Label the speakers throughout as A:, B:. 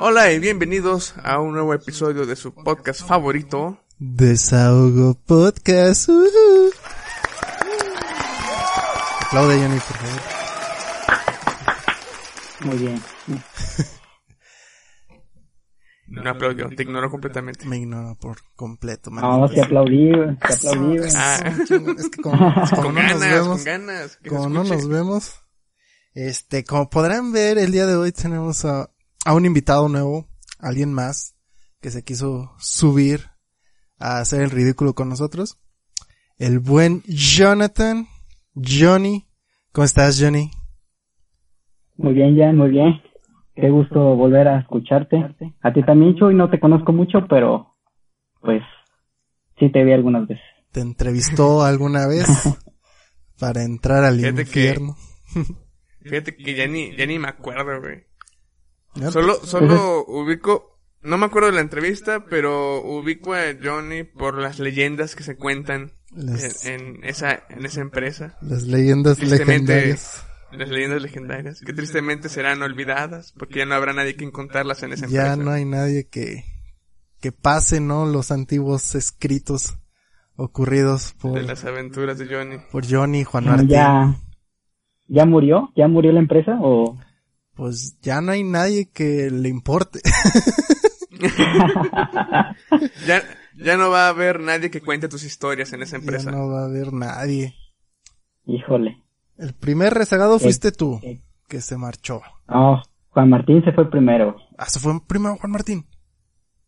A: Hola y bienvenidos a un nuevo episodio de su podcast favorito.
B: Desahogo Podcast. Uh Aplaude, Johnny, por favor.
C: Muy bien.
A: No aplaudió, te ignoró completamente.
B: Me ignoro por completo.
C: No, te aplaudí, te aplaudí. güey.
A: Ah.
B: Es que como, como
A: Con
B: no nos
A: ganas,
B: vemos,
A: con ganas. que
B: como no nos vemos, este, como podrán ver, el día de hoy tenemos a, a un invitado nuevo, alguien más, que se quiso subir a hacer el ridículo con nosotros. El buen Jonathan, Johnny. ¿Cómo estás, Johnny?
C: Muy bien, Jan, muy bien. Qué gusto volver a escucharte. A ti también, Chuy, no te conozco mucho, pero pues sí te vi algunas veces.
B: ¿Te entrevistó alguna vez para entrar al
A: Fíjate que-
B: infierno?
A: Fíjate que ya ni, ya ni me acuerdo, güey.
B: ¿No?
A: Solo, solo ubico, no me acuerdo de la entrevista, pero ubico a Johnny por las leyendas que se cuentan
B: Las-
A: en, en esa, en esa empresa.
B: Las leyendas legendarias.
A: las leyendas legendarias, que tristemente serán olvidadas, porque ya no habrá nadie quien contarlas en esa
B: Ya
A: empresa.
B: no hay nadie que, que pase, ¿no? Los antiguos escritos ocurridos por,
A: De las aventuras de Johnny.
B: por Johnny y Juan Martín.
C: ¿Ya, ¿Ya murió? ¿Ya murió la empresa o...?
B: Pues ya no hay nadie que le importe.
A: Ya, ya no va a haber nadie que cuente tus historias en esa
B: ya
A: empresa.
B: no va a haber nadie.
C: Híjole.
B: El primer rezagado fuiste tú,
C: eh.
B: que se marchó.
C: No, Juan Martín se fue primero.
B: Ah, se fue primero Juan Martín.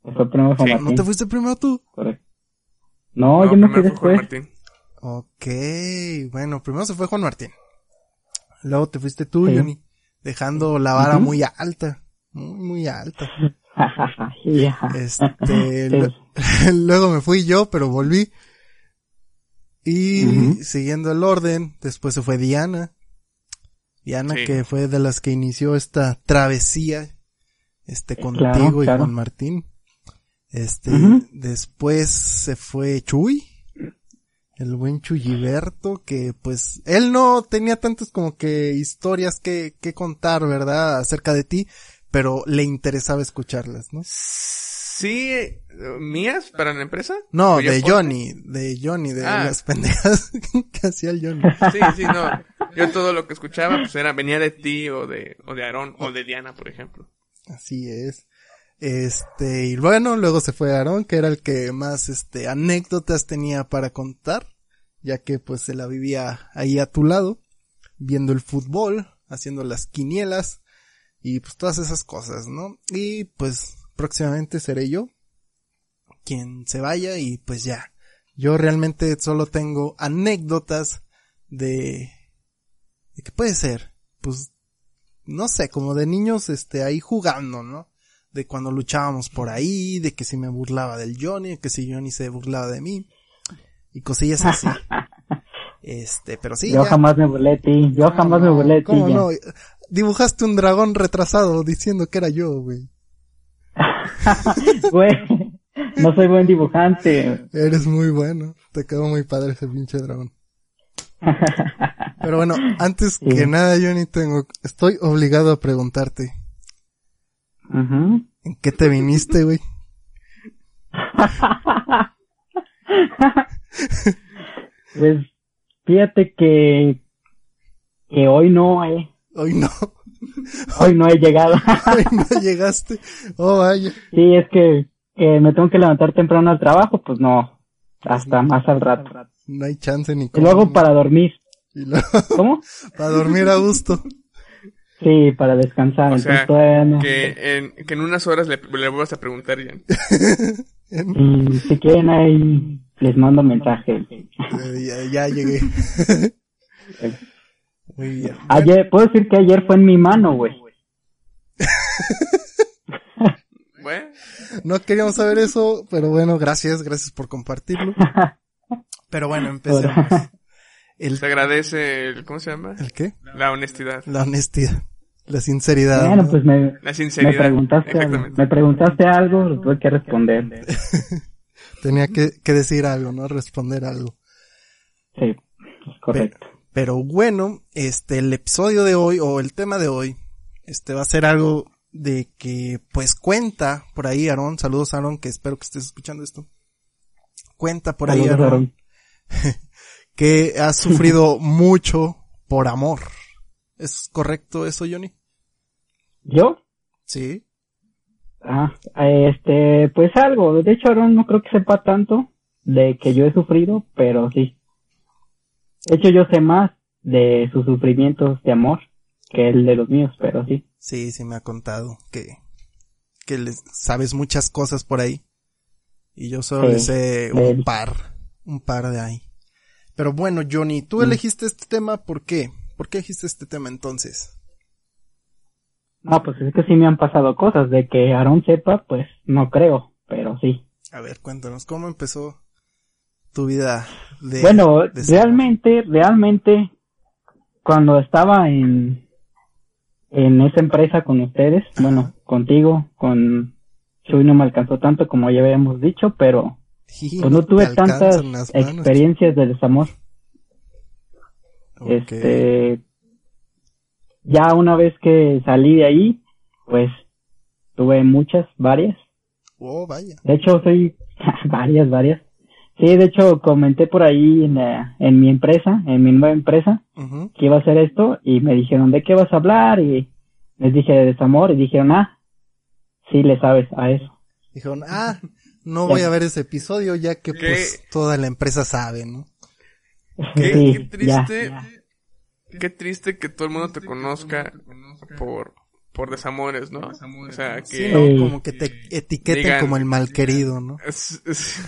C: Se fue primero Juan
A: Sí,
C: Martín.
B: ¿No te fuiste primero tú?
C: Correcto. No,
A: No,
C: yo me
A: primero
C: fui
A: fue Juan
C: después.
A: Martín.
B: Ok, bueno, primero se fue Juan Martín. Luego te fuiste tú,
C: Sí.
B: Johnny, dejando la vara muy alta. Muy, muy alta. Este,
C: Sí.
B: luego me fui yo, pero volví. Y siguiendo el orden, después se fue Diana. Diana
A: Sí.
B: que fue de las que inició esta travesía, este, contigo
C: Claro,
B: y
C: claro.
B: Juan Martín. Este, después se fue Chuy, el buen Chuyiberto, que pues, él no tenía tantas como que historias que, que contar, ¿verdad? Acerca de ti, pero le interesaba escucharlas, ¿no?
A: Sí, mías para la empresa.
B: No,
A: ¿O yo
B: de Johnny, de Johnny, de
A: Ah.
B: las pendejas que hacía el Johnny.
A: Sí, sí, no. Yo todo lo que escuchaba, pues era, venía de ti o de, o de Aarón o de Diana, por ejemplo.
B: Así es. Este, y bueno, luego se fue Aarón, que era el que más, este, anécdotas tenía para contar, ya que pues se la vivía ahí a tu lado, viendo el fútbol, haciendo las quinielas, y pues todas esas cosas, ¿no? Y pues próximamente seré yo quien se vaya y pues ya. Yo realmente solo tengo anécdotas de, de qué puede ser, pues no sé, como de niños, este, ahí jugando, ¿no? De cuando luchábamos por ahí, de que si me burlaba del Johnny, que si Johnny se burlaba de mí, y cosillas así. Este, pero sí.
C: Yo
B: ya.
C: jamás me burlé de ti. Yo
B: ¿Cómo
C: jamás me
B: no?
C: burlé de ti.
B: ¿Cómo no? Dibujaste un dragón retrasado diciendo que era yo, güey.
C: Güey, no soy buen dibujante.
B: Eres muy bueno. Te quedó muy padre ese pinche dragón. Pero bueno, antes
C: Sí.
B: que nada, Johnny, tengo, estoy obligado a preguntarte, ¿en qué te viniste, güey?
C: Pues fíjate que que hoy no he
B: Hoy no,
C: hoy no he llegado.
B: hoy no llegaste. Oh, vaya.
C: sí, es que que me tengo que levantar temprano al trabajo, pues no, hasta más al rato.
B: No hay chance ni
C: Y luego para dormir.
B: Y luego,
C: ¿Cómo?
B: para dormir a gusto.
C: Sí, para descansar.
A: O sea,
C: no.
A: que en, que en unas horas le, le vuelvas a preguntar, Jan.
C: Y si quieren ahí les mando mensaje.
B: Eh, ya, ya llegué. Muy bien.
C: Ayer, puedo decir que ayer fue en mi mano, güey.
B: no queríamos saber eso, pero bueno, gracias, gracias por compartirlo. Pero bueno, empecemos.
A: El, se agradece el, ¿cómo se llama?
B: ¿El qué?
A: La honestidad.
B: La honestidad. La sinceridad.
C: Bueno, pues me,
A: la sinceridad.
C: me preguntaste, algo, me preguntaste algo, lo tuve que responder.
B: Tenía que, que, decir algo, ¿no? Responder algo.
C: Sí, es correcto.
B: Pero, pero bueno, este, el episodio de hoy, o el tema de hoy, este va a ser algo de que, pues cuenta por ahí, Aaron, saludos Aaron, que espero que estés escuchando esto. Cuenta por ahí, Aaron, Aaron. que has sufrido mucho por amor. ¿Es correcto eso, Johnny?
C: ¿Yo?
B: Sí.
C: Ah, este, pues algo. De hecho, Aaron no creo que sepa tanto de que yo he sufrido, pero sí. De hecho, yo sé más de sus sufrimientos de amor que el de los míos, pero sí.
B: Sí, sí me ha contado que, que les sabes muchas cosas por ahí. Y yo solo sí, sé un par, un par de ahí. Pero bueno, Johnny, tú mm. elegiste este tema, ¿por qué? ¿Por qué elegiste este tema entonces?
C: No, pues es que sí me han pasado cosas, de que Aaron sepa, pues no creo, pero sí.
B: A ver, cuéntanos, ¿cómo empezó tu vida de...
C: Bueno, de realmente, realmente, cuando estaba en, en esa empresa con ustedes, Ajá. bueno, contigo, con Chuy no me alcanzó tanto como ya habíamos dicho, pero sí, pues no tuve tantas experiencias de desamor. Okay. Este, ya una vez que salí de ahí, pues tuve muchas, varias.
B: Oh, vaya.
C: De hecho, soy varias, varias. Sí, de hecho, comenté por ahí en, la, en mi empresa, en mi nueva empresa, uh -huh. que iba a hacer esto y me dijeron, ¿de qué vas a hablar? Y les dije de desamor y dijeron, ah, sí le sabes a eso.
B: Dijeron, ah, no voy a ver ese episodio ya que ¿Qué? pues toda la empresa sabe, ¿no?
A: Qué, sí, qué triste, ya, ya. Qué triste que todo el mundo te conozca por, por desamores, ¿no? O sea, que...
B: Sí, ¿no? Como que te etiqueten digan, como el malquerido, ¿no?
C: Es,
B: es...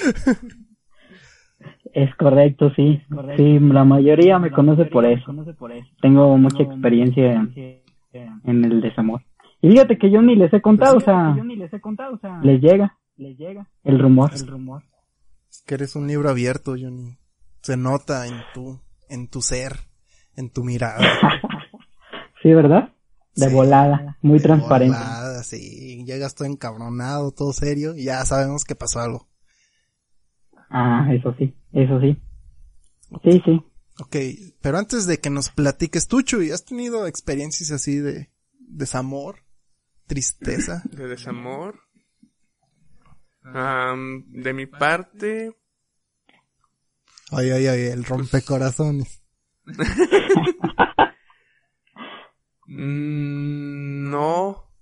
C: es correcto, sí. Sí, la mayoría me conoce por eso. Tengo mucha experiencia en, en el desamor. Y fíjate que yo ni les he contado, o sea, les llega, les llega el rumor, el rumor.
B: Es que eres un libro abierto, Johnny. Se nota en tu, en tu ser, en tu mirada.
C: sí, ¿verdad? De sí, volada, muy
B: de
C: transparente.
B: Volada, sí, llegas todo encabronado, todo serio, y ya sabemos que pasó algo.
C: Ah, eso sí, eso sí. Sí, sí.
B: Ok, pero antes de que nos platiques tú, Chuy, ¿has tenido experiencias así de desamor? tristeza.
A: De desamor. Um, de mi parte.
B: Ay, ay, ay, el rompecorazones.
A: Mm, no.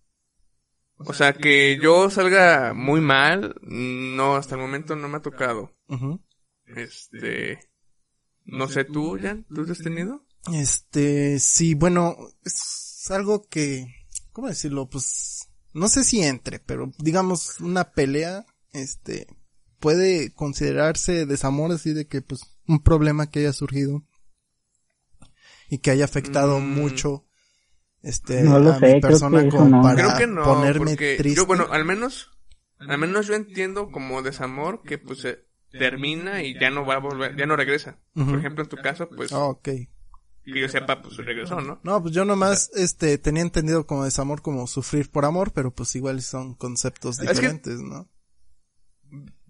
A: O sea, que yo salga muy mal, no, hasta el momento no me ha tocado.
B: Uh -huh.
A: Este. No sé, ¿tú, Jan? ¿Tú has tenido?
B: Este, sí, bueno, es algo que ¿cómo decirlo? Pues, no sé si entre, pero digamos una pelea, este, puede considerarse desamor así de que pues un problema que haya surgido y que haya afectado mm. mucho este
C: no lo
B: a
C: sé,
B: mi persona
C: creo que
B: como
C: no.
B: para
A: Creo que no,
B: ponerme
A: porque
B: triste.
A: yo, bueno, al menos, al menos yo entiendo como desamor que pues se termina y ya no va a volver, ya no regresa. Por ejemplo, en tu caso, pues,
B: Ah, ok.
A: que yo sepa, pues regresó, ¿no?
B: No, pues yo nomás, este, tenía entendido como desamor como sufrir por amor, pero pues igual son conceptos
A: Es que-
B: diferentes, ¿no?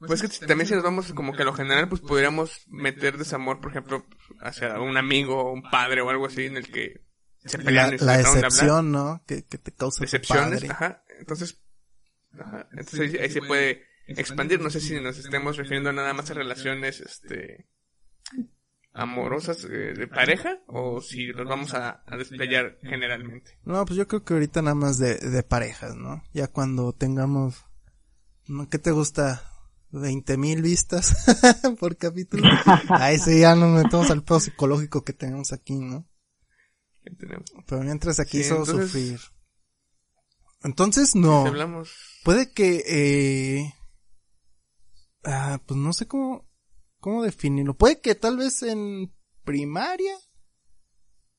A: Pues que también si nos vamos como que a lo general, pues podríamos meter desamor, por ejemplo, hacia un amigo, un padre o algo así en el que se
B: La,
A: pelean y se
B: la excepción, ¿no? Que, que te causa padre.
A: ajá. Entonces, ajá. Entonces ahí, ahí se puede expandir. No sé si nos estemos refiriendo nada más a relaciones, este, amorosas eh, de pareja o si nos vamos a, a desplayar generalmente.
B: No, pues yo creo que ahorita nada más de, de parejas, ¿no? Ya cuando tengamos, ¿no? ¿qué te gusta? 20 mil vistas por capítulo. Ahí sí ya nos metemos al pedo psicológico que tenemos aquí, ¿no?
A: ¿Qué tenemos?
B: Pero mientras aquí
A: Sí,
B: solo
A: entonces-
B: sufrir. Entonces, no.
A: Si hablamos,
B: Puede que, eh, ah, pues no sé cómo, cómo definirlo. Puede que tal vez en primaria,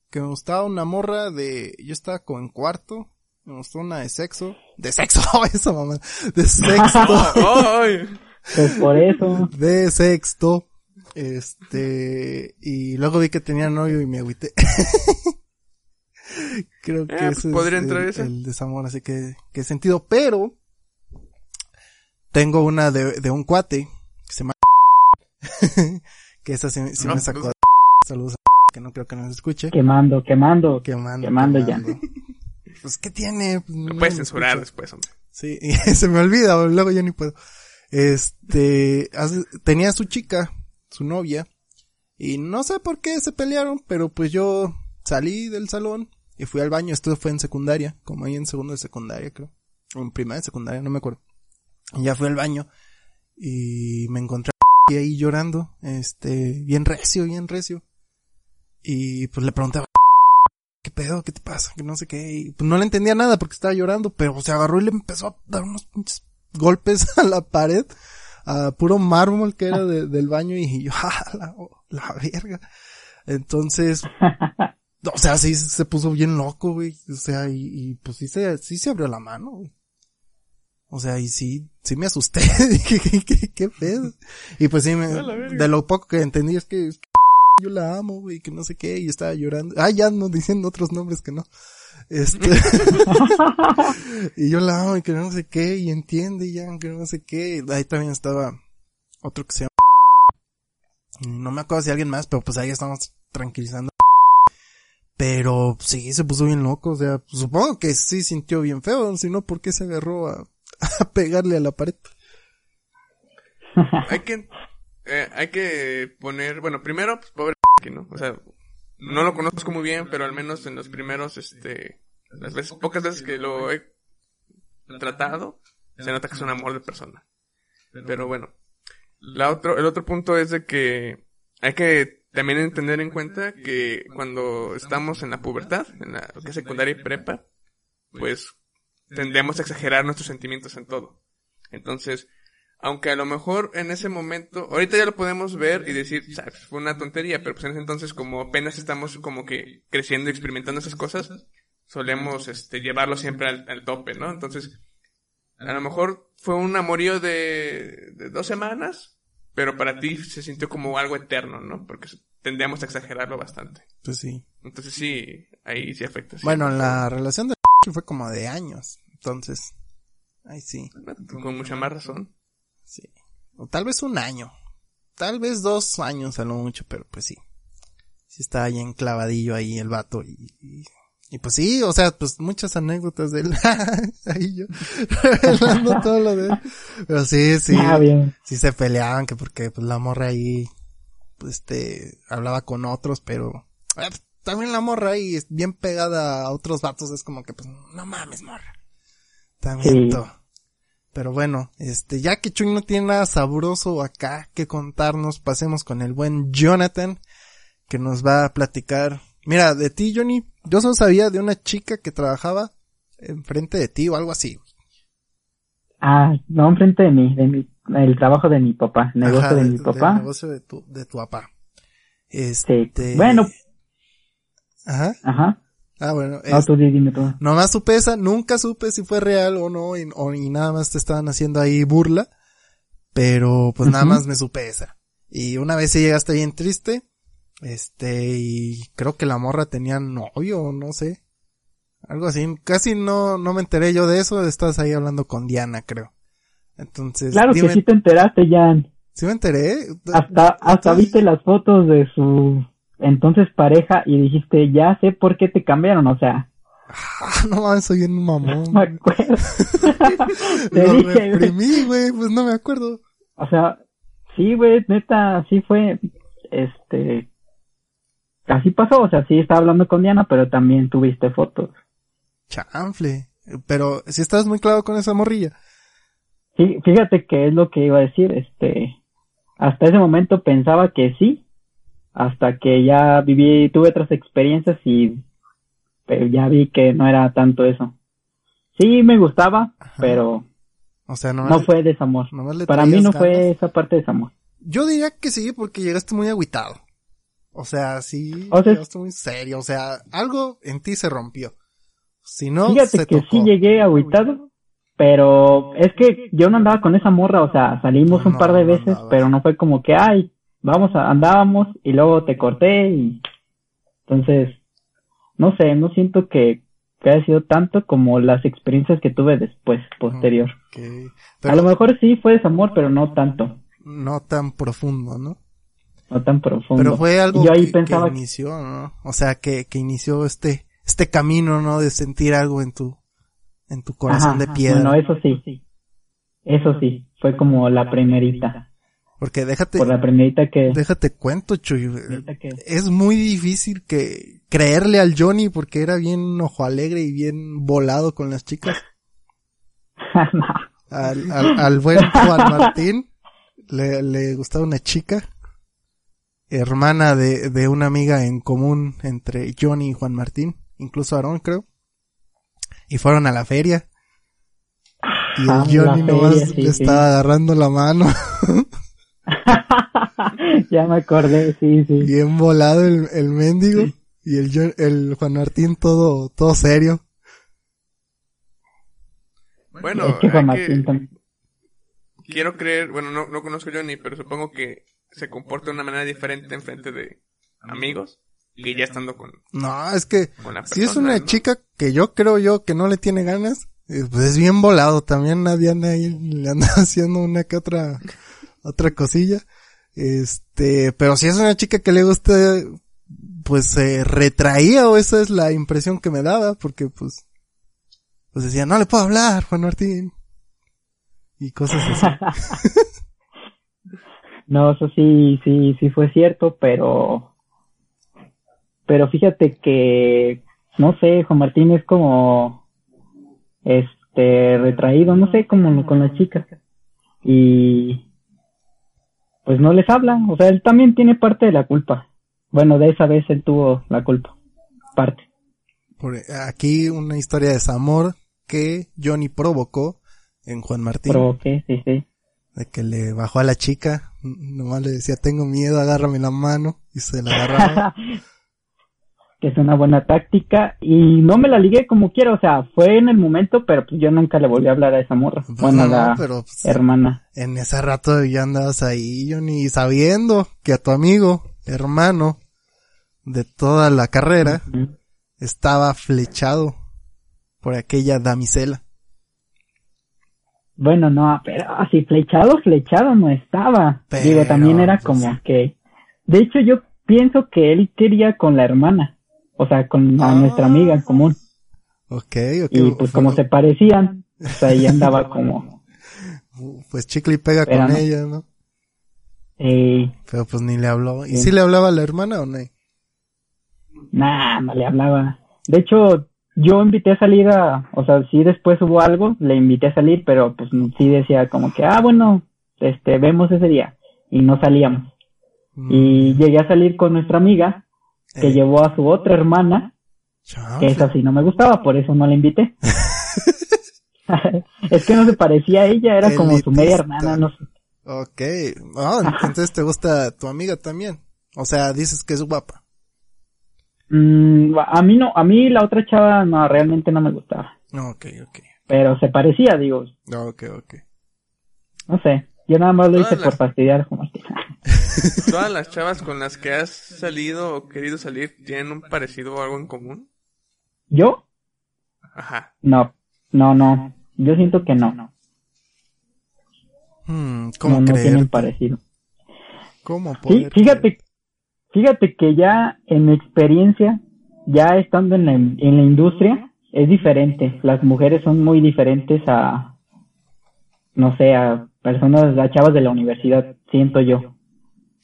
B: que me gustaba una morra de, yo estaba como en cuarto, me gustó una de sexo, de sexo, eso mamá, de sexto,
A: Ay,
C: Pues por eso.
B: de sexto, este, y luego vi que tenía novio y me agüité. Creo que
A: Eh, pues,
B: ese
A: podría
B: es
A: entrar
B: el,
A: ese.
B: el desamor, así que, que sentido, pero tengo una de, de un cuate que se llama que esa sí, sí
A: No,
B: me sacó
A: pues-
B: saludos que no creo que nos escuche.
C: Quemando, quemando.
B: Quemando,
C: Quemando ya.
B: Pues, ¿qué tiene? Pues,
A: lo
B: no
A: puedes censurar
B: escucha.
A: después, hombre.
B: Sí, y se me olvida, luego ya ni puedo. Este, tenía su chica, su novia, y no sé por qué se pelearon, pero pues yo salí del salón y fui al baño, esto fue en secundaria, como ahí en segundo de secundaria, creo. O en primera de secundaria, no me acuerdo. Ya fui al baño y me encontré ahí llorando, este, bien recio, bien recio. Y pues le preguntaba, ¿qué pedo? ¿Qué te pasa? Que no sé qué. Y pues no le entendía nada porque estaba llorando, pero se agarró y le empezó a dar unos pinches golpes a la pared, a puro mármol que era de- del baño y yo, ¡ah, la, la verga! Entonces, o sea, sí se puso bien loco, güey. O sea, y, y pues sí se, sí se abrió la mano, güey. O sea, y sí, sí me asusté. Dije, ¿qué, qué, qué pedo? Y pues sí, me, de lo poco que entendí es que, es que yo la amo, güey, que no sé qué, y estaba llorando. Ah, ya no diciendo otros nombres que no. Este, y yo la amo y que no sé qué, y entiende ya, que no sé qué. Ahí también estaba otro que se llama. No me acuerdo si alguien más, pero pues ahí estamos tranquilizando. Pero sí, se puso bien loco, o sea, supongo que sí sintió bien feo, si no, ¿por qué se agarró a, a pegarle a la pared?
A: Hay que, eh, hay que poner, bueno, primero, pues, pobre ¿no? O sea, no lo conozco muy bien, pero al menos en los primeros, este, las veces, pocas veces que lo he tratado, se nota que es un amor de persona. Pero bueno, la otro, el otro punto es de que hay que también entender en cuenta que cuando estamos en la pubertad, en la secundaria y prepa, pues tendemos a exagerar nuestros sentimientos en todo. Entonces, aunque a lo mejor en ese momento, ahorita ya lo podemos ver y decir, "Sabes, fue una tontería, pero pues en ese entonces como apenas estamos como que creciendo y experimentando esas cosas, solemos este llevarlo siempre al, al tope, ¿no? Entonces, a lo mejor fue un amorío de, de dos semanas, pero para ti se sintió como algo eterno, ¿no? Porque tendríamos a exagerarlo bastante.
B: Pues sí.
A: Entonces sí, ahí sí afecta. sí.
B: Bueno, la relación de fue como de años, entonces, ahí sí,
A: Con mucha más razón.
B: Sí. O tal vez un año, tal vez dos años a lo mucho, pero pues sí. Sí está ahí enclavadillo ahí el vato y, y, y pues sí, o sea, pues muchas anécdotas de él. ahí yo, revelando todo lo de él. Pero sí, sí,
C: Ah, bien.
B: sí se peleaban que porque pues la morra ahí, pues este, hablaba con otros, pero eh, pues, también la morra ahí es bien pegada a otros vatos, es como que pues no mames morra. También
C: Sí.
B: Pero bueno, este, ya que Chuy no tiene nada sabroso acá que contarnos, pasemos con el buen Jonathan, que nos va a platicar. Mira, de ti, Johnny, yo solo sabía de una chica que trabajaba enfrente de ti o algo así.
C: Ah, no enfrente de mí, de mi, el trabajo de mi papá, negocio
B: Ajá,
C: de mi papá.
B: negocio de tu, de tu papá. Este.
C: Sí. Bueno.
B: Ajá.
C: Ajá.
B: Ah, bueno.
C: No,
B: es-
C: tú di- dime
B: nomás supe esa, nunca supe si fue real o no, y, o- y nada más te estaban haciendo ahí burla. Pero pues nada más me supe esa. Y una vez sí llegaste bien triste. Este, y creo que la morra tenía novio, no sé. Algo así. Casi no, no me enteré yo de eso. Estás ahí hablando con Diana, creo. Entonces,
C: Claro
B: dime,
C: que sí te enteraste, Jan.
B: ¿sí me enteré?
C: Hasta, hasta
B: Entonces-
C: viste las fotos de su entonces pareja y dijiste, ya sé por qué te cambiaron, o sea,
B: Ah, no mames, soy un mamón.
C: me acuerdo. te
B: Lo
C: dije,
B: reprimí, güey, pues no me acuerdo.
C: O sea, sí, güey, neta, sí fue, este, así pasó, o sea, sí estaba hablando con Diana, pero también tuviste fotos.
B: Chanfle. Pero si estás muy claro con esa morrilla.
C: Sí, fíjate que es lo que iba a decir, este, hasta ese momento pensaba que sí, hasta que ya viví, tuve otras experiencias y pero ya vi que no era tanto eso. Sí, me gustaba, pero
B: O sea, no,
C: no fue desamor.
B: nomás
C: Para mí no
B: ganas.
C: fue esa parte de desamor.
B: Yo diría que sí, porque llegaste muy agüitado. O sea, sí,
C: O sea,
B: llegaste muy serio. O sea, algo en ti se rompió. Si no,
C: Fíjate
B: se
C: que
B: tocó.
C: sí llegué agüitado, pero es que yo no andaba con esa morra, o sea, salimos un par de
B: no
C: veces, pero no fue como que, ay, vamos a, andábamos y luego te corté y entonces, no sé, no siento que, que haya sido tanto como las experiencias que tuve después, posterior. A lo mejor sí fue desamor, pero no tanto,
B: no tan profundo, ¿no?
C: no tan profundo.
B: Pero fue algo
C: yo ahí
B: que,
C: pensaba
B: que inició, ¿no? O sea, que, que inició este, este camino, ¿no? De sentir algo en tu, en tu corazón
C: Ajá,
B: de piedra.
C: Bueno, eso sí, eso sí, fue como la primerita,
B: Porque déjate,
C: por la primerita que...
B: déjate cuento, Chuy.
C: que-
B: Es muy difícil que creerle al Johnny porque era bien ojo alegre y bien volado con las chicas. Al, al, al buen Juan Martín le, le gustaba una chica, hermana de, de una amiga en común entre Johnny y Juan Martín, incluso Aarón creo. Y fueron a la feria. Y el
C: Ah,
B: Johnny nomás
C: feria, sí,
B: le
C: sí.
B: estaba agarrando la mano.
C: ya me acordé, sí, sí.
B: Bien volado el, el mendigo. Y el, el Juan Martín todo, todo serio.
A: Bueno,
C: es que Juan
A: hay que-
C: Martín también.
A: quiero creer, bueno, no, no conozco a Johnny, pero supongo que se comporta de una manera diferente en frente de amigos que ya estando con,
B: No, es que si es una
A: ¿no?
B: chica que yo creo yo que no le tiene ganas, eh, pues es bien volado. También nadie anda ahí, le anda haciendo una que otra, otra cosilla. Este, pero si es una chica que le gusta, pues se retraía o esa es la impresión que me daba, porque pues, pues decía, no le puedo hablar, Juan Martín. Y cosas así.
C: No, eso sí, sí, sí fue cierto, pero, pero fíjate que, no sé, Juan Martín es como, este, retraído, no sé, como con las chicas. Y, pues no les habla, o sea, él también tiene parte de la culpa. Bueno, de esa vez él tuvo la culpa, parte.
B: Por aquí una historia de desamor que Johnny provocó en Juan Martín.
C: Provoqué, sí, sí.
B: de que le bajó a la chica, nomás le decía, tengo miedo, agárrame la mano, y se la agarraba.
C: que es una buena táctica y no me la ligué como quiera, o sea, fue en el momento, pero pues yo nunca le volví a hablar a esa morra,
B: Pues
C: bueno,
B: no,
C: la
B: pero pues,
C: hermana.
B: en ese rato ya andabas ahí, Johnny, sabiendo que a tu amigo, hermano, de toda la carrera, estaba flechado por aquella damisela.
C: Bueno, no, pero así flechado, flechado no estaba.
B: Pero,
C: Digo, también era
B: pues,
C: como que, de hecho yo pienso que él quería con la hermana, o sea, con a
B: Ah.
C: nuestra amiga en común.
B: Ok, ok.
C: Y pues como se parecían, pues ahí andaba como,
B: Pues chicle y pega
C: Pero
B: con
C: no.
B: ella, ¿no?
C: eh,
B: Pero pues ni le habló. ¿Y
C: Sí.
B: si le hablaba a la hermana o no?
C: Nah, no le hablaba. De hecho, yo invité a salir a, o sea, sí después hubo algo, le invité a salir, pero pues sí decía como que, ah, bueno, este, vemos ese día. Y no salíamos. Y llegué a salir con nuestra amiga, que
B: Eh,
C: llevó a su otra hermana, que
B: chanfle.
C: esa sí no me gustaba, por eso no la invité. es que no se parecía a ella, era como su media hermana, no sé.
B: Ok. Ah, entonces te gusta tu amiga también. O sea, dices que es guapa.
C: Mm, a mí no, a mí la otra chava no, realmente no me gustaba.
B: Ok, ok.
C: Pero se parecía, digo,
B: Ok, ok.
C: no sé. Yo nada más lo hice por fastidiar como.
A: ¿Todas las chavas con las que has salido o querido salir tienen un parecido o algo en común?
C: ¿Yo?
A: Ajá.
C: No, no, no. Yo siento que no.
B: Hmm, ¿Cómo
C: no, no tienen parecido.
B: ¿Cómo
C: Sí, fíjate, fíjate que ya en mi experiencia, ya estando en la, en la industria, es diferente. Las mujeres son muy diferentes a, no sé, a personas, a chavas de la universidad, siento yo.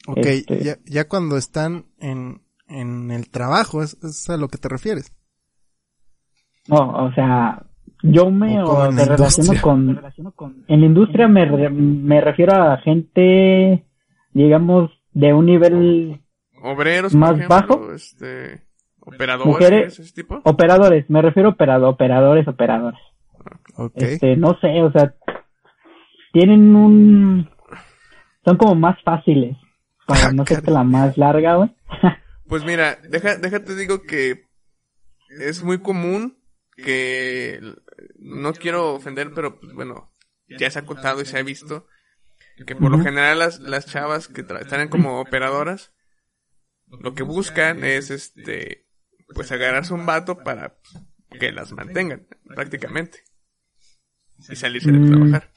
B: Ok,
C: este-
B: ya, ya cuando están en, en el trabajo, ¿es, es a lo que te refieres?
C: No, o sea, yo me,
B: O
C: me relaciono con, me relaciono con- en la industria me, re- me refiero a gente, digamos, de un nivel
A: Obreros,
C: Más
A: por ejemplo,
C: bajo.
A: este, operadores,
C: Mujeres-
A: ese tipo.
C: operadores, me refiero a operado- operadores, operadores.
B: Ok.
C: Este, no sé, o sea, tienen un, son como más fáciles, para
B: Ah,
C: no ser
B: caray.
C: la más larga, güey.
A: Pues mira, deja, déjate digo que es muy común que no quiero ofender, pero pues bueno, ya se ha contado y se ha visto que por lo general las, las chavas que están como operadoras, lo que buscan es este, pues agarrarse un vato para que las mantengan, prácticamente. Y salirse de
B: Mm.
A: trabajar.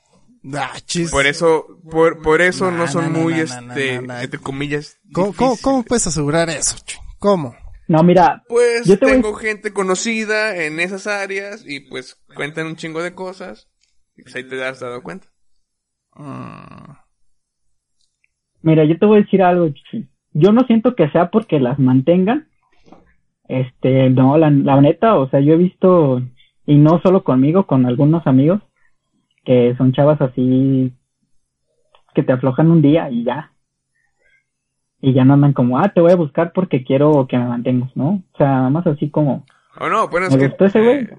B: Ah.
A: Por eso, por, por eso
B: Nah,
A: no son
B: nah,
A: muy,
B: nah,
A: este,
B: nah, nah.
A: entre comillas,
B: ¿Cómo, cómo, puedes asegurar eso? ¿Cómo?
C: No, mira,
A: Pues
C: Yo te voy-
A: tengo gente conocida en esas áreas y pues cuentan un chingo de cosas y pues ahí te has dado cuenta.
B: Mm,
C: mira, yo te voy a decir algo. Chichi. Yo no siento que sea porque las mantengan. Este, no, la, la neta, o sea, yo he visto, y no solo conmigo, con algunos amigos, que son chavas así, que te aflojan un día y ya. Y ya no andan como, ah, te voy a buscar porque quiero que me mantengas, ¿no? O sea, nada más así como,
A: O no, bueno, es que
C: gustó ese güey.
A: eh,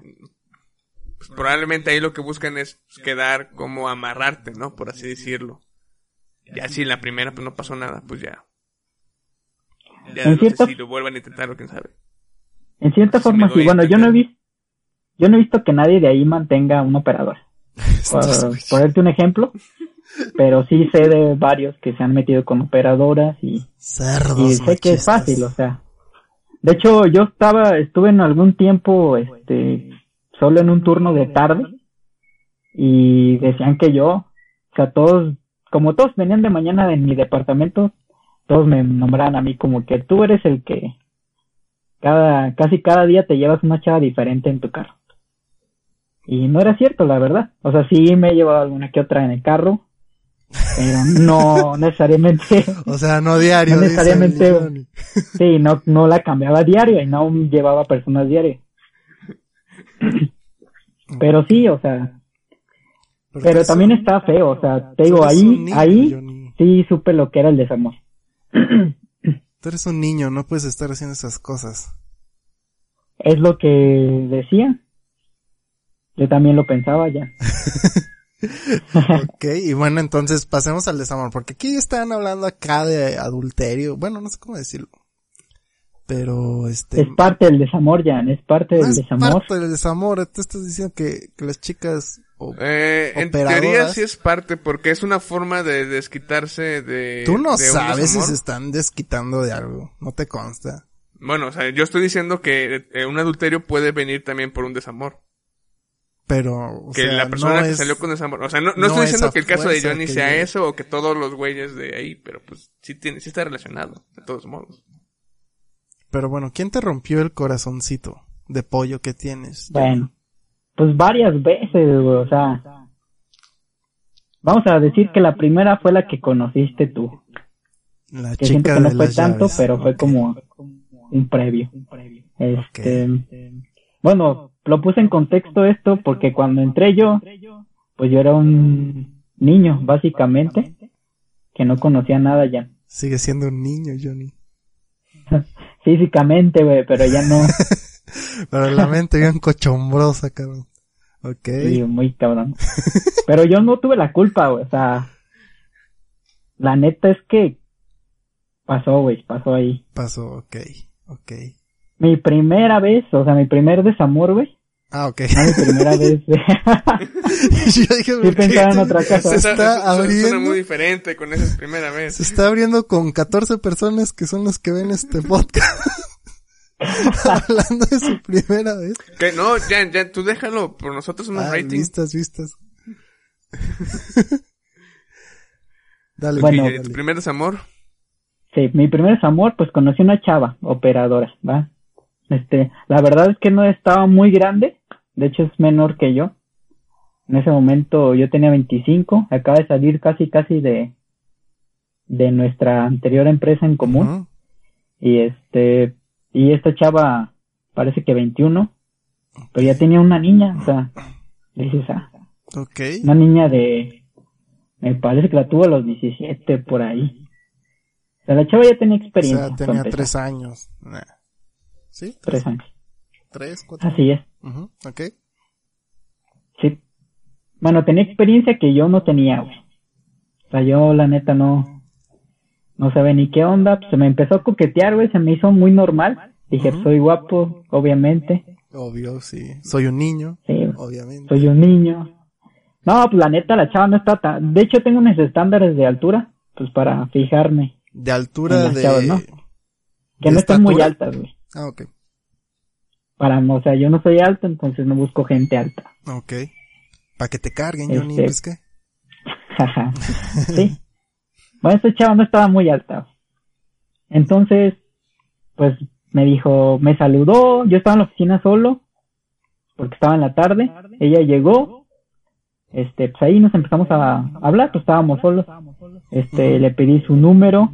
A: pues, probablemente ahí lo que buscan es quedar como amarrarte, ¿no? Por así decirlo. Ya si en la primera pues no pasó nada, pues ya. Ya
C: En
A: no sé
C: cierta-
A: si lo vuelvan a intentar o quién sabe.
C: en cierta forma,
A: doy
C: sí. Bueno, yo no he visto, yo no he visto que nadie de ahí mantenga un operador. Por
B: estos-
C: ponerte un ejemplo, pero sí sé de varios que se han metido con operadoras y,
B: Cerdos
C: y sé que es fácil, o sea. De hecho, yo estaba, estuve en algún tiempo, este, solo en un turno de tarde y decían que yo, o sea, todos, como todos venían de mañana de mi departamento, todos me nombraban a mí como que tú eres el que cada, casi cada día te llevas una chava diferente en tu carro. Y no era cierto, la verdad. O sea, sí me he llevado alguna que otra en el carro, pero no necesariamente,
B: O sea, no diario.
C: No necesariamente- sí, no, no la cambiaba diario y no llevaba personas diario. Pero sí, o sea, pero también está feo, o sea, te digo, ahí,
B: niño,
C: ahí
B: Johnny.
C: sí supe lo que era el desamor.
B: Tú eres un niño, no puedes estar haciendo esas cosas.
C: Es lo que decía. Yo también lo pensaba ya.
B: Ok, y bueno, entonces pasemos al desamor, porque aquí están hablando acá de adulterio, bueno, no sé cómo decirlo. Pero, este...
C: Es parte del desamor, Jan, es parte
B: no
C: del
B: es
C: desamor.
B: parte del desamor, tú estás diciendo que, que las chicas... o-
A: Eh, en teoría sí es parte, porque es una forma de desquitarse de.
B: tú no
A: de
B: sabes si se están desquitando de algo, no te consta.
A: Bueno, o sea, yo estoy diciendo que eh, un adulterio puede venir también por un desamor.
B: Pero, o
A: que
B: sea,
A: la persona
B: no
A: que
B: es-
A: salió con desamor. O sea, no, no,
B: no
A: estoy
B: es
A: diciendo que el caso de Johnny sea
B: llegue.
A: eso o que todos los güeyes de ahí, pero pues sí tiene, sí está relacionado, de todos modos.
B: Pero bueno, ¿quién te rompió el corazoncito de pollo que tienes?
C: Bueno, pues varias veces, güey, o sea. Vamos a decir que la primera fue la que conociste tú.
B: La
C: Que siento
B: chica
C: que no
B: de
C: fue
B: las
C: tanto,
B: llaves.
C: pero fue como un previo. Este, bueno, lo puse en contexto esto porque cuando entré yo, pues yo era un niño, básicamente, que no conocía nada ya.
B: Sigue siendo un niño, Johnny.
C: Físicamente, güey, pero ya no,
B: Pero la mente bien cochombrosa, cabrón. Ok.
C: sí, muy cabrón. Pero yo no tuve la culpa, güey, o sea, la neta es que pasó, güey, pasó ahí.
B: Pasó, ok. Ok.
C: Mi primera vez, o sea, mi primer desamor, güey,
B: Ah, ok.
C: no mi primera vez, güey.
B: Yo dije, ¿por qué
C: pensaba en otra cosa.
B: Se está
A: eso suena
B: abriendo.
A: muy diferente con esa primera vez.
B: Se está abriendo con 14 personas que son las que ven este podcast. Hablando de su primera vez.
A: Que no, ya, ya, tú déjalo, por nosotros somos
B: Ah,
A: rating.
B: vistas, vistas. dale,
C: Bueno.
B: dale,
A: ¿Y tu
B: dale.
A: primer desamor?
C: Sí, mi primer desamor, pues conocí una chava, operadora, ¿va? Este, la verdad es que no estaba muy grande, de hecho es menor que yo. En ese momento yo tenía 25, acaba de salir casi casi de, de nuestra anterior empresa en común. Y este, y esta chava parece que 21, pero ya tenía una niña, o sea, dices, ah,
B: Ok.
C: una niña de, me parece que la tuvo a los 17 por ahí. O sea, la chava ya tenía
B: O
C: experiencia.
B: sea,
C: para
B: tenía tres años. Nah. ¿Sí?
C: Tres años.
B: ¿Tres? ¿Cuatro?
C: Así es,
B: Ujú, Ok.
C: sí. Bueno, tenía experiencia que yo no tenía, güey. O sea, yo la neta no, no sabía ni qué onda. Pues se me empezó a coquetear, güey, se me hizo muy normal. Dije, soy guapo, obviamente.
B: Obvio, sí. Soy un niño,
C: Sí,
B: obviamente.
C: soy un niño. No, pues la neta, la chava no está tan... De hecho, tengo mis estándares de altura, pues para fijarme.
B: De altura de...
C: chavas, ¿no? Que
B: ¿De
C: no estén muy altas, güey.
B: Ah, ok.
C: Para, o sea, yo no soy alto, entonces no busco gente alta.
B: Ok. Para que te carguen, Johnny,
C: Este-
B: pues qué.
C: Jaja. sí. Bueno, esta chava no estaba muy alta. Entonces, pues me dijo, me saludó, yo estaba en la oficina solo, porque estaba en la tarde, ella llegó, este, pues ahí nos empezamos a hablar, pues estábamos solos, este, le pedí su número,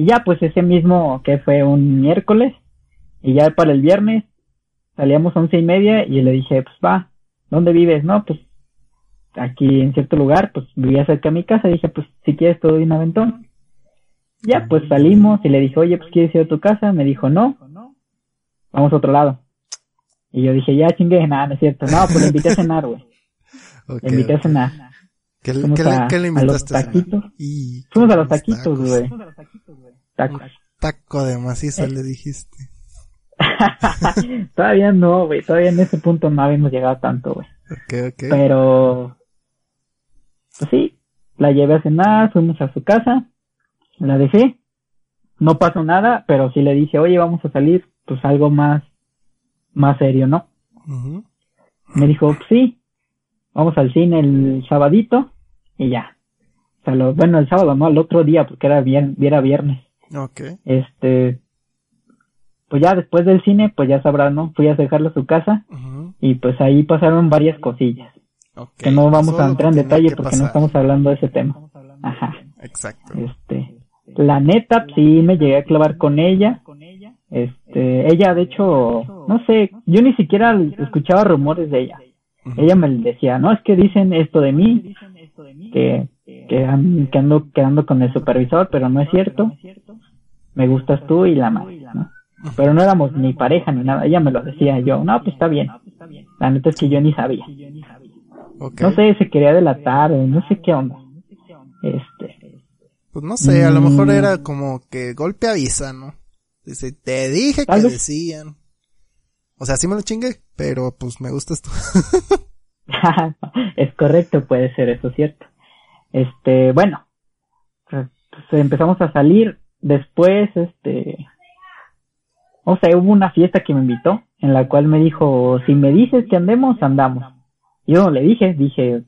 C: y ya pues ese mismo, que fue un miércoles, y ya para el viernes, salíamos a once y media, y le dije, pues va, ¿dónde vives? No, pues aquí en cierto lugar, pues vivía cerca de mi casa, dije, pues si quieres te doy un aventón. Ya, pues salimos y le dije, oye, pues quieres ir a tu casa, me dijo, no, vamos a otro lado. Y yo dije, ya chingue, nada, no es cierto, no, pues le invité a cenar, güey,
B: Ok,
C: le invité a cenar.
B: ¿Qué, le- qué le-
C: a-
B: qué le
C: a los
B: invitaste? a cenar?
C: taquitos.
B: Y-
C: Fuimos a los taquitos, güey, tacos.
B: Taco de maciza le dijiste.
C: todavía no, güey, todavía en ese punto no habíamos llegado tanto, güey.
B: Ok, ok.
C: Pero, pues sí, la llevé a cenar, fuimos a su casa, la dejé, no pasó nada, pero sí le dije, oye, vamos a salir, pues algo más, más serio, ¿no? Me dijo, "Pues sí, vamos al cine el sabadito, y ya. O sea, lo- bueno, el sábado, no, el otro día, porque era, bien, era viernes.
B: Ok.
C: Este, pues ya después del cine, pues ya sabrás, ¿no? Fui a dejarlo a su casa, y pues ahí pasaron varias cosillas.
B: Ok.
C: que no vamos
B: Solo
C: a entrar en detalle
B: que
C: porque
B: pasar.
C: no estamos hablando de ese tema. Ajá.
B: Exacto.
C: Este, la neta, sí me llegué a clavar con ella. Este, ella de hecho, no sé, yo ni siquiera escuchaba rumores de ella. Ella me decía, no, es que dicen esto de mí, que, que, que ando quedando con el supervisor, pero no es cierto. Me gustas tú y la madre, ¿no? Pero no éramos ni pareja ni nada, ella me lo decía yo, no, pues está bien. La neta es que yo ni sabía. No sé, se quería delatar no sé qué onda. Este,
B: Pues no sé, a lo mejor
C: Mm.
B: era como que golpe avisa, ¿no? Dice, te dije que
C: vez.
B: decían. O sea, sí me lo chingué, pero pues me gustas tú.
C: es correcto, puede ser eso cierto. Este, bueno, pues empezamos a salir. Después, este, o sea, hubo una fiesta que me invitó, en la cual me dijo, si me dices que andemos, andamos. Yo no le dije, dije,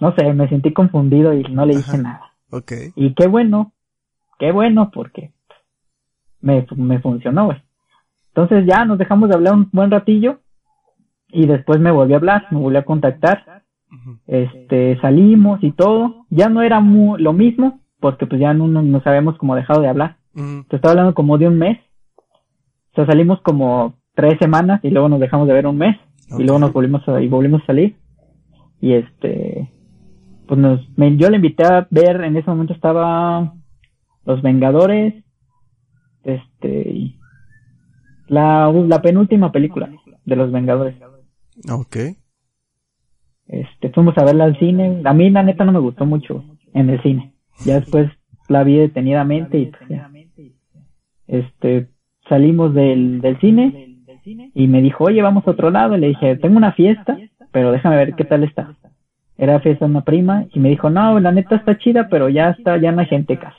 C: no sé, me sentí confundido y no le dije
B: Ajá.
C: nada.
B: ok.
C: Y qué bueno, qué bueno, porque me, me funcionó, güey. Entonces ya nos dejamos de hablar un buen ratillo y después me volvió a hablar, me volvió a contactar. Este, salimos y todo. Ya no era mu- lo mismo, porque pues ya no no- nos habíamos como dejado de hablar.
B: Ujú.
C: Te estaba hablando como de un mes. O sea, salimos como tres semanas y luego nos dejamos de ver un mes y luego nos volvimos a, y volvimos a salir. Y este, pues nos, me- yo le invité a ver, en ese momento estaba Los Vengadores, este, la, la penúltima película de Los Vengadores.
B: Ok.
C: Este, fuimos a verla al cine. A mí la neta no me gustó mucho en el cine. Ya después la vi detenidamente y pues, ya. este, salimos del, del cine y me dijo, oye, vamos a otro lado. Y le dije, tengo una fiesta, pero déjame ver qué tal está. Era fiesta de una prima y me dijo, no, la neta está chida, pero ya está, ya no hay gente casi.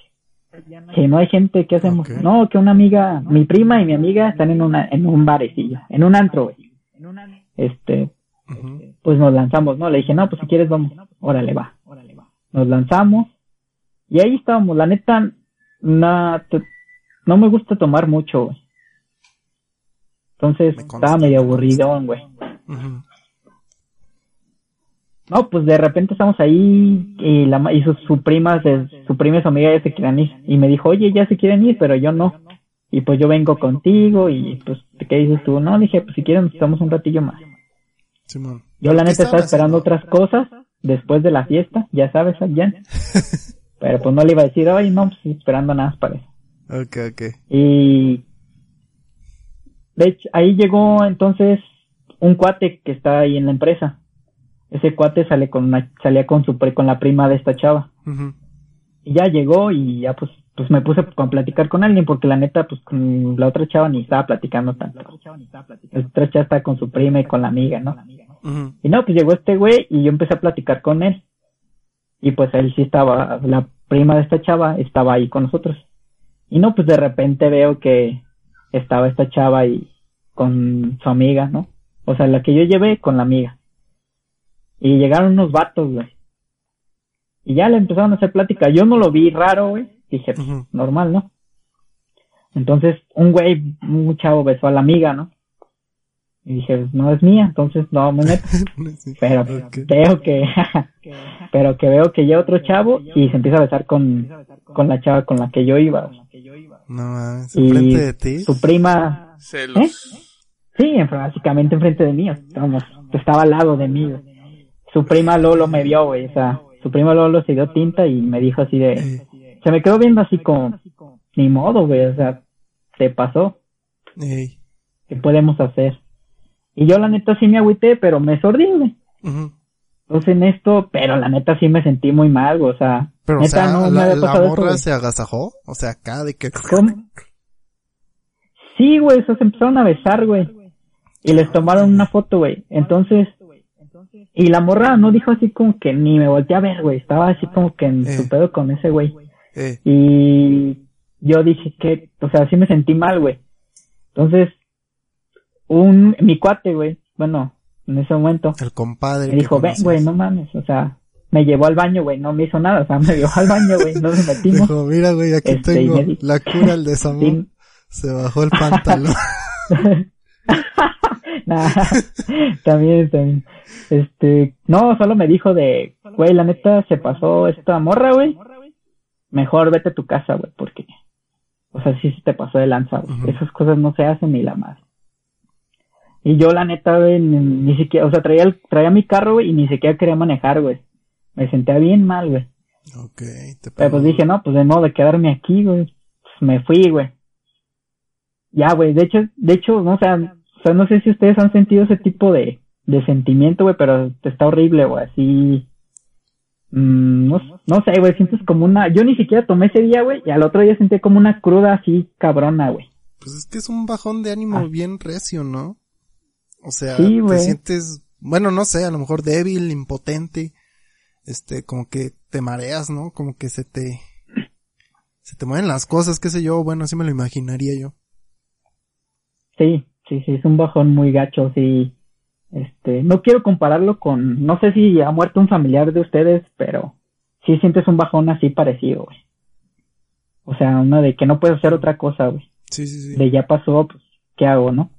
C: Que no hay gente, ¿qué hacemos? No, que una amiga, mi prima y mi amiga están en una, en un barecillo, en un antro, güey. Este, pues nos lanzamos, ¿no? Le dije, no, pues si quieres vamos, órale, va. Nos lanzamos y ahí estábamos, la neta, na- te- no me gusta tomar mucho, güey. Entonces
B: Me
C: estaba medio aburridón, güey. No, pues de repente estamos ahí y la ma- y sus su prima, se- su prima y su amiga ya se quieren ir y me dijo, oye, ya se quieren ir, pero yo no. Y pues yo vengo contigo y pues, ¿qué dices tú? No, dije, pues si quieren nos estamos un ratillo más.
B: Simón.
C: Yo la
B: ¿Qué
C: neta estaba esperando
B: haciendo?
C: otras cosas después de la fiesta, ya sabes, Jan. Pero pues no le iba a decir, ay, no, pues esperando nada para eso.
B: Ok, ok.
C: Y de hecho, ahí llegó entonces un cuate que está ahí en la empresa. Ese cuate sale con una, salía con su con la prima de esta chava. Y ya llegó y ya pues pues me puse a platicar con alguien porque la neta, pues con la otra chava ni estaba platicando tanto. La otra chava estaba con su prima y con la amiga, ¿no? Y no, pues llegó este güey y yo empecé a platicar con él. Y pues él sí estaba, la prima de esta chava estaba ahí con nosotros. Y no, pues de repente veo que estaba esta chava y con su amiga, ¿no? O sea, la que yo llevé con la amiga. Y llegaron unos vatos, güey. Y ya le empezaron a hacer plática. Yo no lo vi raro, güey. Dije,
B: Ujú.
C: normal, ¿no? Entonces, un güey, un chavo besó a la amiga, ¿no? Y dije, no es mía, entonces no me meto. Pero veo que, pero que veo que llega otro chavo y se empieza a besar con, con la chava con la que yo iba.
B: No mames, enfrente de ti.
C: su prima,
A: Celos.
C: sí, en- básicamente enfrente de mí, estábamos, estaba al lado de mí. Su prima Lolo me vio, güey, o sea, su prima Lolo se dio tinta y me dijo así de,
B: Eh,
C: se me quedó viendo así como, ni modo, güey, o sea, se pasó. ¿qué podemos hacer? Y yo la neta sí me agüité, pero me sordí, güey. Entonces en esto, pero la neta sí me sentí muy mal, güey, o sea,
B: Pero, o
C: neta
B: sea,
C: no me
B: la,
C: había
B: la morra
C: güey.
B: se agasajó. O sea, acá de que.
C: ¿Cómo? Sí, güey, eso se empezaron a besar, güey. Y les tomaron una foto, güey. Entonces, y la morra no dijo así como que ni me volteé a ver, güey. Estaba así como que en
B: Eh.
C: su pedo con ese güey.
B: Eh,
C: Y yo dije que, o sea, sí me sentí mal, güey. Entonces, un, mi cuate, güey, bueno, en ese momento,
B: el compadre.
C: me dijo, ven, güey, no mames, o sea, me llevó al baño, güey, no me hizo nada, o sea, me llevó al baño, güey, no nos metimos.
B: Dijo, mira, güey, aquí
C: Este,
B: tengo la cura al desamor.
C: Sí.
B: Se bajó el pantalón.
C: Nah, también, también. Este, no, solo me dijo de, güey, la neta se pasó esta morra, güey. Mejor vete a tu casa, güey, porque, o sea, sí se te pasó de lanza, güey. Esas cosas no se hacen ni la madre. Y yo, la neta, güey, ni, ni siquiera, o sea, traía, el- traía mi carro, güey, y ni siquiera quería manejar, güey. Me sentía bien mal, güey.
B: ok, te
C: Pero pues dije, no, pues de modo de quedarme aquí, güey. Pues me fui, güey. Ya, güey. De hecho, de hecho, no, o sea, o sea, no sé si ustedes han sentido ese tipo de, de sentimiento, güey, pero está horrible, güey. Así. mm, no, no sé, güey. Sientes como una. Yo ni siquiera tomé ese día, güey. Y al otro día sentí como una cruda así cabrona, güey.
B: Pues es que es un bajón de ánimo
C: Ah.
B: bien recio, ¿no? O sea,
C: Sí,
B: te sientes, bueno, no sé, a lo mejor débil, impotente, este, como que te mareas, ¿no? Como que se te, se te mueven las cosas, qué sé yo, bueno, así me lo imaginaría yo.
C: Sí, sí, sí. Es un bajón muy gacho, sí. Este, no quiero compararlo con. No sé si ha muerto un familiar de ustedes, pero sí sientes un bajón así parecido, güey. O sea, una de que no puedes hacer otra cosa, güey.
B: Sí, sí, sí.
C: De ya pasó, pues, ¿qué hago, no?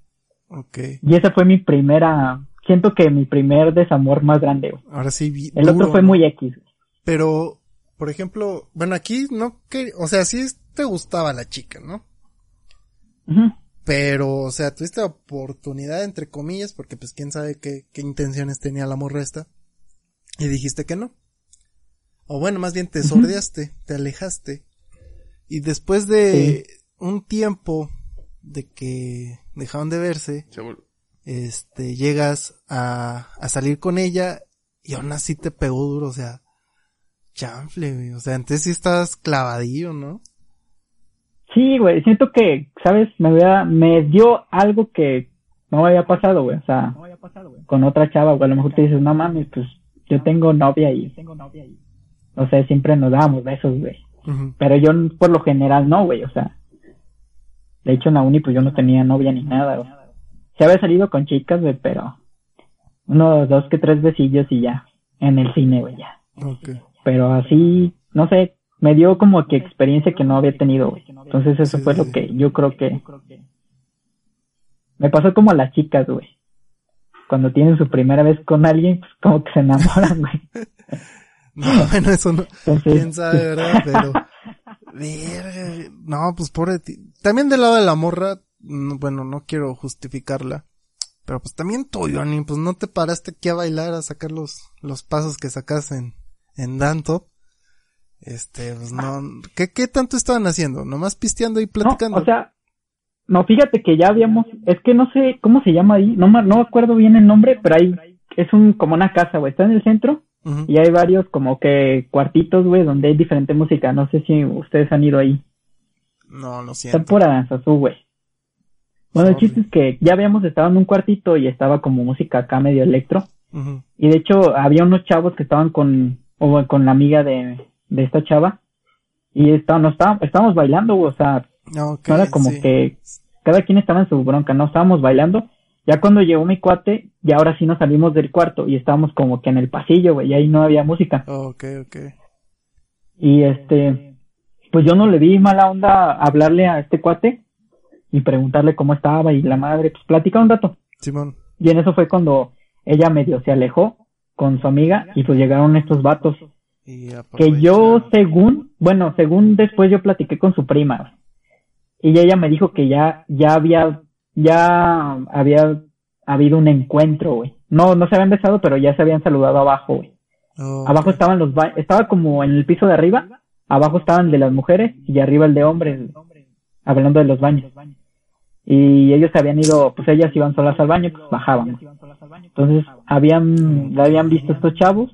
B: Ok.
C: Y esa fue mi primera, siento que mi primer desamor más grande, güey.
B: Ahora sí, vi-
C: El
B: duro,
C: otro fue muy X, güey.
B: Pero, por ejemplo, bueno, aquí no que, o sea, sí te gustaba la chica, ¿no? Pero, o sea, tuviste oportunidad, entre comillas, porque pues quién sabe qué, qué intenciones tenía la morra esta. Y dijiste que no. O bueno, más bien te sordeaste, te alejaste. Y después de un tiempo de que dejaron de verse, este, llegas a, a salir con ella y aún así te pegó duro, o sea, chanfle, güey. O sea, antes sí estabas clavadillo, ¿no?
C: Sí, güey, siento que, ¿sabes? Me había, me dio algo que no me había pasado, güey. O sea, con otra chava, güey. A lo mejor te dices, no mames, pues yo tengo novia y, no sé, siempre nos dábamos besos, güey.
B: Ujú.
C: Pero yo, por lo general, no, güey. O sea, de hecho, en la uni, pues yo no tenía novia ni nada. Se había salido con chicas, güey, pero uno, dos que tres besillos y ya. En el cine, güey, ya.
B: Ok.
C: Pero así, no sé, me dio como que experiencia que no había tenido, güey. Entonces eso
B: Sí,
C: fue
B: sí.
C: lo que yo creo que me pasó como a las chicas, güey. Cuando tienen su primera vez con alguien, pues como que se enamoran, güey.
B: No, bueno, eso no,
C: Entonces,
B: quién sabe, ¿verdad? Pero, verga, no, pues pobre ti. También del lado de la morra, bueno, no quiero justificarla, pero pues también tú, Johnny, pues no te paraste aquí a bailar, a sacar los, los pasos que sacas en, en Danto. Este, pues no, ¿qué, qué tanto estaban haciendo? ¿Nomás pisteando y
C: no,
B: platicando?
C: o sea, no, fíjate que ya habíamos, es que no sé cómo se llama ahí, no me, no acuerdo bien el nombre, pero ahí es un, como una casa, güey, está en el centro Y hay varios como que cuartitos, güey, donde hay diferente música. No sé si ustedes han ido ahí.
B: No, lo
C: Está
B: siento.
C: por Aranzazú, güey. Bueno, el chiste es que ya habíamos estado en un cuartito y estaba como música acá medio electro. Y de hecho había unos chavos que estaban con, o con la amiga de, de esta chava. Y estábamos, estábamos, estábamos bailando, güey, o sea, no era como
B: sí.
C: que cada quien estaba en su bronca, no estábamos bailando. Ya cuando llegó mi cuate, ya ahora sí nos salimos del cuarto y estábamos como que en el pasillo, güey, y ahí no había música.
B: Ok, ok.
C: Y este, pues yo no le di mala onda hablarle a este cuate y preguntarle cómo estaba y la madre, pues platica un rato.
B: Simón.
C: Y en eso fue cuando ella medio se alejó con su amiga y pues llegaron estos vatos.
B: Y
C: Que yo según, bueno, según después yo platiqué con su prima. Y ella me dijo que ya, ya había, ya había habido un encuentro, güey. No, no se habían besado, pero ya se habían saludado abajo, güey. Abajo estaban los ba- estaba como en el piso de arriba, abajo estaban el de las mujeres y arriba el de hombres, hablando de los baños. Y ellos se habían ido, pues ellas iban solas al baño, pues bajaban. Entonces, habían, la habían visto estos chavos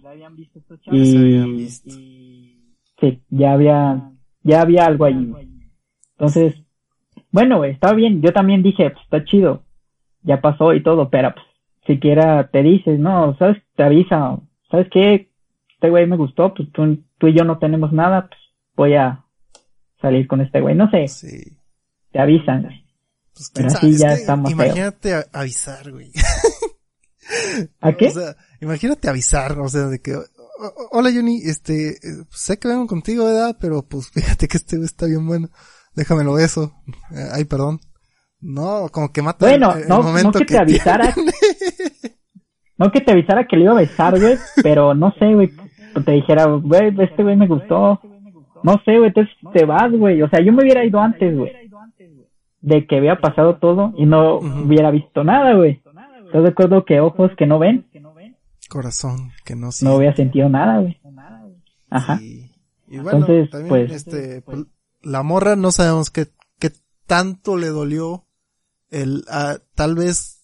C: y sí, ya había, ya había algo ahí. Entonces, bueno, güey, estaba bien. Yo también dije, pues está chido, ya pasó y todo, pero pues siquiera te dices, no, sabes, te avisa, ¿sabes qué? Este güey me gustó, pues tú, tú y yo no tenemos nada, pues voy a salir con este güey. No sé,
B: Sí.
C: te avisan, güey.
B: Pues,
C: Pero así ya
B: es que
C: está más feo.
B: Imagínate avisar, güey.
C: ¿A qué?
B: O sea, imagínate avisar, o sea, de que, "O- o- hola Johnny, este, sé que vengo contigo, ¿verdad? Pero pues fíjate que este güey está bien bueno. Déjamelo beso. Eh, ay, perdón. No, como que mata
C: Bueno,
B: el, el
C: no, no
B: momento
C: que te avisara. No que te avisara que le iba a besar, güey, pero no sé, güey, te dijera, güey, este güey me gustó. No sé, güey, entonces te vas, güey. O sea, yo me hubiera ido antes, güey. De que había pasado todo y no
B: Ujú.
C: hubiera visto nada, güey. ¿Estás de acuerdo que ojos que no ven?
B: Corazón, que no
C: No
B: siente.
C: hubiera sentido nada, güey. Ajá.
B: Sí. Y bueno,
C: Entonces,
B: también,
C: pues-
B: este, pues, la morra no sabemos qué, qué tanto le dolió el, ah, tal vez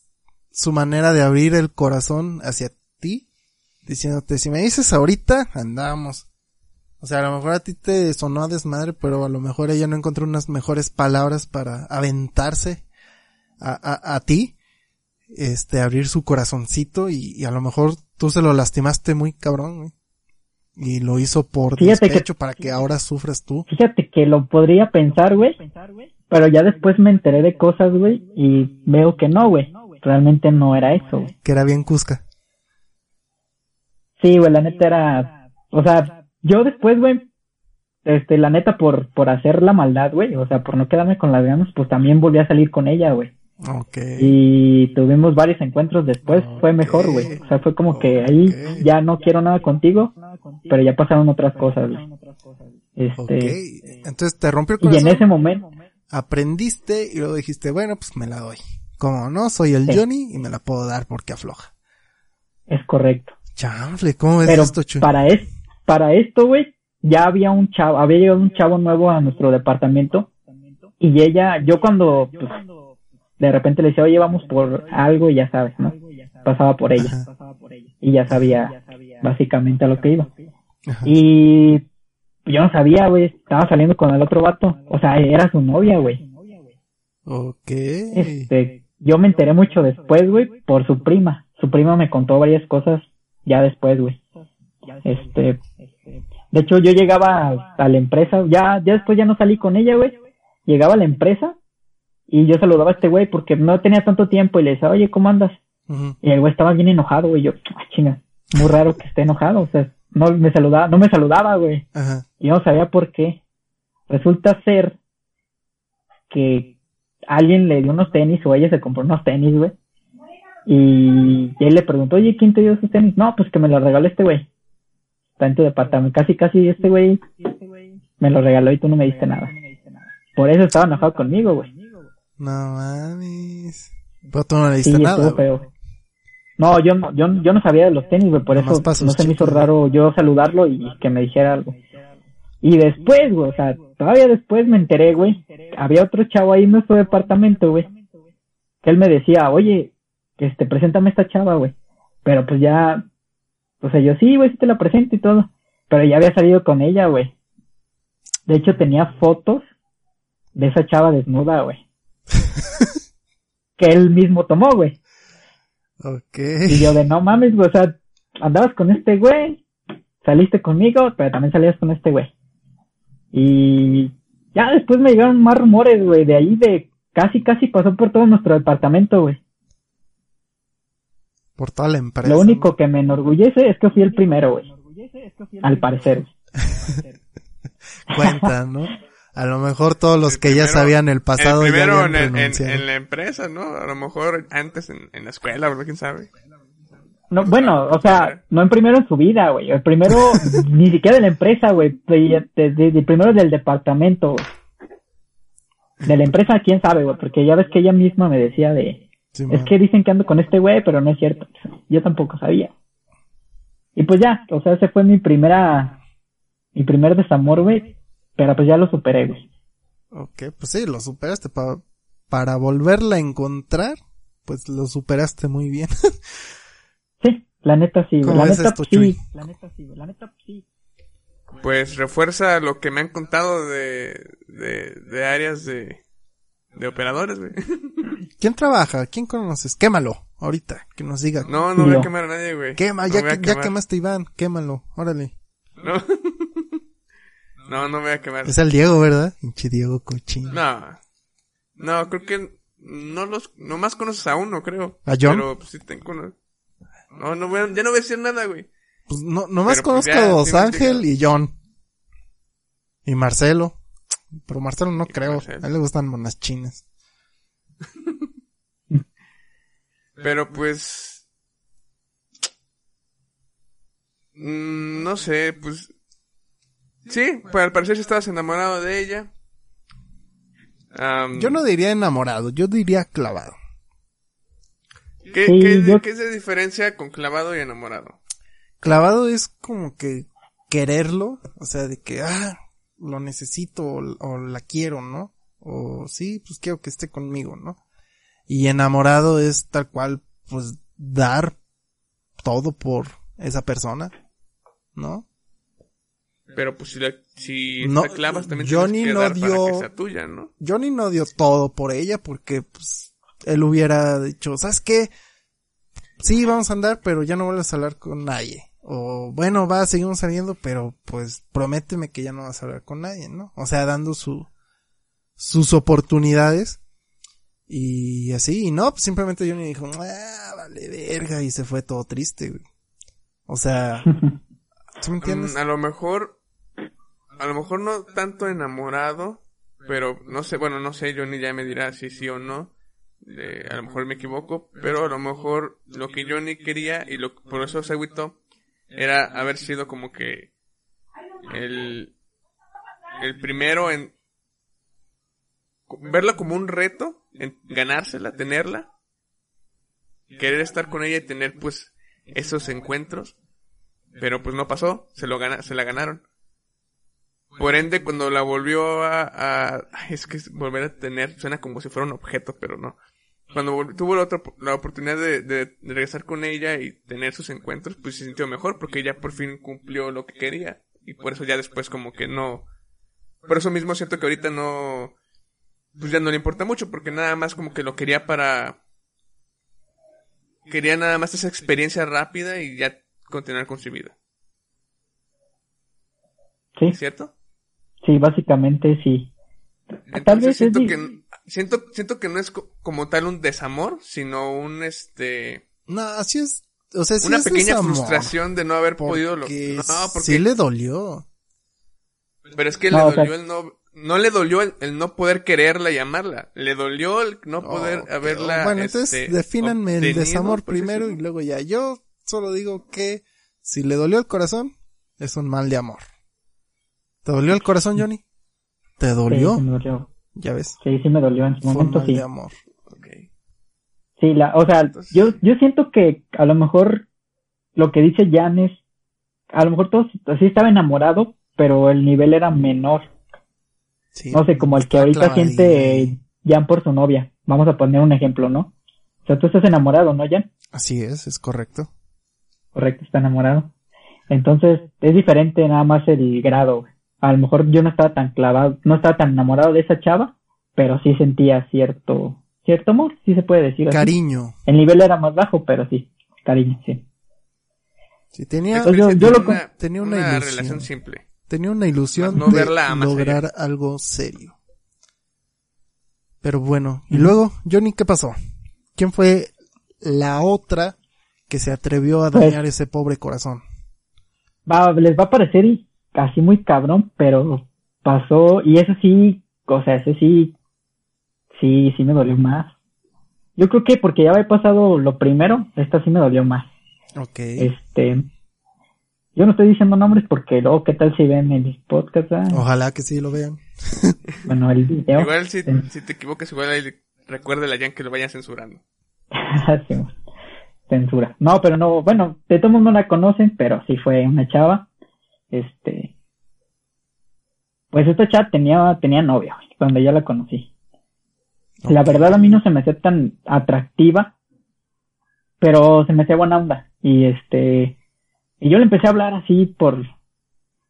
B: su manera de abrir el corazón hacia ti, diciéndote, si me dices ahorita, andamos. O sea, a lo mejor a ti te sonó a desmadre, pero a lo mejor ella no encontró unas mejores palabras para aventarse a, a, a ti, este, abrir su corazoncito y, a lo mejor tú se lo lastimaste muy cabrón. Y lo hizo por
C: Fíjate que-
B: para que ahora sufras tú.
C: Fíjate que lo podría pensar, güey. Pero ya después me enteré de cosas, güey, y veo que no, güey. Realmente no era eso, güey.
B: Que era bien Cusca.
C: Sí, güey, la neta era, o sea, yo después, güey, este, la neta por, por hacer la maldad, güey, o sea, por no quedarme con las ganas, pues también volví a salir con ella, güey.
B: Ok.
C: Y tuvimos varios encuentros después, fue mejor, güey. O sea, fue como que ahí ya no quiero nada contigo, pero ya pasaron otras cosas, güey. Este,
B: Entonces te rompió el
C: y en
B: corazón.
C: ese momento,
B: Aprendiste y luego dijiste, bueno, pues me la doy. Como no, soy el
C: Sí.
B: Johnny y me la puedo dar porque afloja.
C: es correcto.
B: Chanfle, ¿cómo ves
C: Pero
B: esto, Chuy?
C: para es, para esto, güey, ya había un chavo, había llegado un chavo nuevo a nuestro departamento y ella, yo cuando pues, de repente le decía, oye, vamos por algo y ya sabes, ¿no? Pasaba por ella
B: Ajá.
C: y ya sabía básicamente a lo que iba.
B: Ajá.
C: Y yo no sabía, güey, estaba saliendo con el otro vato, o sea, era su novia, güey.
B: Ok.
C: Este, yo me enteré mucho después, güey, por su prima. Su prima me contó varias cosas ya después, güey. Este, de hecho yo llegaba a, a la empresa, ya, ya después ya no salí con ella, güey. Llegaba a la empresa y yo saludaba a este güey porque no tenía tanto tiempo y le decía, oye, ¿cómo andas? Y el güey estaba bien enojado, güey. Yo, ah, chinga, muy raro que esté enojado, o sea, no me saludaba, no me saludaba, güey.
B: Ajá.
C: Y yo no sabía por qué. Resulta ser que alguien le dio unos tenis o ella se compró unos tenis, güey. Y él le preguntó, oye, ¿quién te dio esos tenis? No, pues que me los regaló este güey. Está en tu departamento. Casi, casi este güey me lo regaló y tú no me diste nada. Por eso estaba enojado conmigo, güey.
B: No mames. Pero tú no le diste
C: Sí,
B: nada.
C: feo. No, yo no, yo, yo no sabía de los tenis, güey, por
B: Nomás
C: eso no se me hizo raro yo saludarlo y que me dijera algo. Y después, güey, o sea, todavía después me enteré, güey, había otro chavo ahí en nuestro departamento, güey, que él me decía, oye, este, preséntame esta chava, güey. Pero pues ya, O sea, yo sí, güey, sí te la presento y todo. Pero ya había salido con ella, güey. De hecho, tenía fotos de esa chava desnuda, güey. que él mismo tomó, güey.
B: Ok.
C: Y yo de no mames, güey, o sea, andabas con este güey, saliste conmigo, pero también salías con este güey. Y ya después me llegaron más rumores, güey, de ahí de casi, casi pasó por todo nuestro departamento, güey.
B: Por toda la empresa.
C: Lo único que me enorgullece es que fui el primero, güey. Al parecer.
B: Cuenta, ¿no? A lo mejor todos los
A: El
B: que ya sabían el pasado
A: el
B: ya
A: primero
B: habían
A: en, en- la empresa, ¿no? A lo mejor antes en, en la escuela, ¿verdad? ¿Quién sabe?
C: No, bueno, o sea, no en primero en su vida, güey. El primero, ni siquiera de la empresa, güey. De primero del departamento. De la empresa, quién sabe, güey. Porque ya ves que ella misma me decía de,
B: Sí,
C: es que dicen que ando con este güey, pero no es cierto. Yo tampoco sabía. Y pues ya, o sea, ese fue mi primera, mi primer desamor, güey. Pero pues ya lo superé, güey.
B: Ok, pues sí, lo superaste. Pa- para volverla a encontrar, pues lo superaste muy bien.
C: Sí, la neta sí, güey.
B: ¿Cómo
C: La neta
B: esto,
C: sí.
B: Chuy?
C: La neta sí, güey. La neta sí.
A: Pues refuerza lo que me han contado de, de, de áreas de, de operadores, güey.
B: ¿Quién trabaja? ¿Quién conoces? Quémalo, ahorita, que nos diga.
A: No, no voy a quemar a nadie, güey.
B: Quema,
A: No
B: ya, que- ya quemaste Iván, quémalo, órale.
A: No. no, no voy a quemar.
B: Es el Diego, ¿verdad? Pinche Diego cochino.
A: No. No, creo que no los, nomás conoces a uno, creo.
B: ¿A John?
A: Pero pues sí te cono- No, no voy a- ya no voy a decir nada, güey.
B: Pues no, nomás
A: Pero, pues,
B: conozco
A: ya,
B: a Dos
A: sí me
B: Ángel y John. Y Marcelo. Pero Marcelo no
A: Y
B: creo.
A: Marcelo.
B: A él le gustan monas chinas.
A: Pero pues... mm, no sé, pues... Sí, pues al parecer estabas enamorado de ella.
B: Yo no diría enamorado, yo diría clavado.
A: ¿Qué,
C: Sí,
A: qué-
C: yo-
A: qué se diferencia con clavado y enamorado?
B: Clavado es como que quererlo, o sea, de que, ah, lo necesito o, o la quiero, ¿no? O sí, pues quiero que esté conmigo, ¿no? Y enamorado es tal cual, pues, dar todo por esa persona, ¿no?
A: Pero pues si la, si
B: No,
A: la clavas también
B: Johnny
A: que
B: no
A: dar para
B: dio-
A: que sea tuya, ¿no?
B: Johnny no dio todo por ella porque, pues, él hubiera dicho, ¿sabes qué? Sí, vamos a andar, pero ya no vuelves a hablar con nadie. O, bueno, va, seguimos saliendo, pero, pues, prométeme que ya no vas a hablar con nadie, ¿no? O sea, dando su, sus oportunidades. Y así, y no, pues simplemente Johnny dijo, ah, vale verga, y se fue todo triste, güey. O sea, ¿tú me entiendes?
A: Mm, a lo mejor, a lo mejor no tanto enamorado, pero no sé, bueno, no sé, Johnny ya me dirá si sí o no. A lo mejor me equivoco, pero a lo mejor lo que Johnny quería y lo, por eso se agüitó era haber sido como que el, el primero en verla como un reto, en ganársela, tenerla, querer estar con ella y tener pues esos encuentros, pero pues no pasó, se lo gana, se la ganaron. Por ende, cuando la volvió a, es que volver a tener, suena como si fuera un objeto, pero no. Cuando tuvo la, otra, la oportunidad de, de- de regresar con ella y tener sus encuentros, pues se sintió mejor porque ella por fin cumplió lo que quería. Y por eso ya después como que no... Por eso mismo siento que ahorita no... Pues ya no le importa mucho porque nada más como que lo quería para... Quería nada más esa experiencia rápida y ya continuar con su vida.
C: Sí,
A: ¿Cierto?
C: Sí, básicamente sí. Tal
A: Entonces
C: vez es
A: siento que siento siento que no es co- como tal un desamor, sino un este
B: No, así es, o sea, sí
A: una
B: es
A: pequeña
B: desamor,
A: frustración de no haber podido lo No, porque
B: sí le dolió.
A: pero es que
C: No,
A: le
C: o sea-
A: dolió el no no le dolió el, el no poder quererla y amarla, le dolió el no poder haberla
B: Bueno, entonces
A: este,
B: defínanme el desamor
A: así
B: primero y luego ya. Yo solo digo que si le dolió el corazón, es un mal de amor. ¿Te dolió el corazón, Johnny? ¿Te dolió?
C: sí me dolió.
B: Ya ves.
C: Sí, sí me dolió en su
B: Fue
C: momento,
B: mal
C: sí.
B: de amor.
A: Ok.
C: Sí, la, o sea,
A: Entonces-
C: yo, yo siento que a lo mejor lo que dice Jan es, a lo mejor todos sí estaba enamorado, pero el nivel era menor.
B: Sí.
C: No sé, como el que ahorita siente Jan por su novia. Vamos a poner un ejemplo, ¿no? O sea, tú estás enamorado, ¿no, Jan?
B: Así es, es correcto.
C: correcto, está enamorado. Entonces, es diferente nada más el grado. A lo mejor yo no estaba tan clavado, no estaba tan enamorado de esa chava, pero sí sentía cierto, cierto amor, sí se puede decir. así.
B: Cariño.
C: El nivel era más bajo, pero sí, cariño, sí.
B: Sí, tenía,
C: yo- yo lo
A: una,
B: tenía una
A: una
B: ilusión.
A: relación simple.
B: tenía una ilusión
A: no
B: de
A: verla
B: lograr algo serio. Pero bueno, y luego, Johnny, ¿qué pasó? ¿Quién fue la otra que se atrevió a
C: Pues-
B: dañar ese pobre corazón?
C: Va, les va a parecer casi muy cabrón, pero pasó, y eso sí, o sea, ese sí, sí, sí me dolió más. Yo creo que porque ya había pasado lo primero, esta sí me dolió más.
B: Ok.
C: Este, yo no estoy diciendo nombres porque luego, ¿qué tal si ven el podcast? ah?
B: Ojalá que sí lo vean.
C: Bueno, el video.
A: Igual si,
C: Eh,
A: si te equivocas, igual ahí recuérdale a Jan que lo vayan censurando.
C: Sí, censura. No, pero no, bueno, de todos no la conocen, pero sí fue una chava. Este, pues esta chava tenía, tenía novia cuando ya la conocí. La verdad a mí no se me hacía tan atractiva, pero se me hacía buena onda. Y este, y yo le empecé a hablar así por,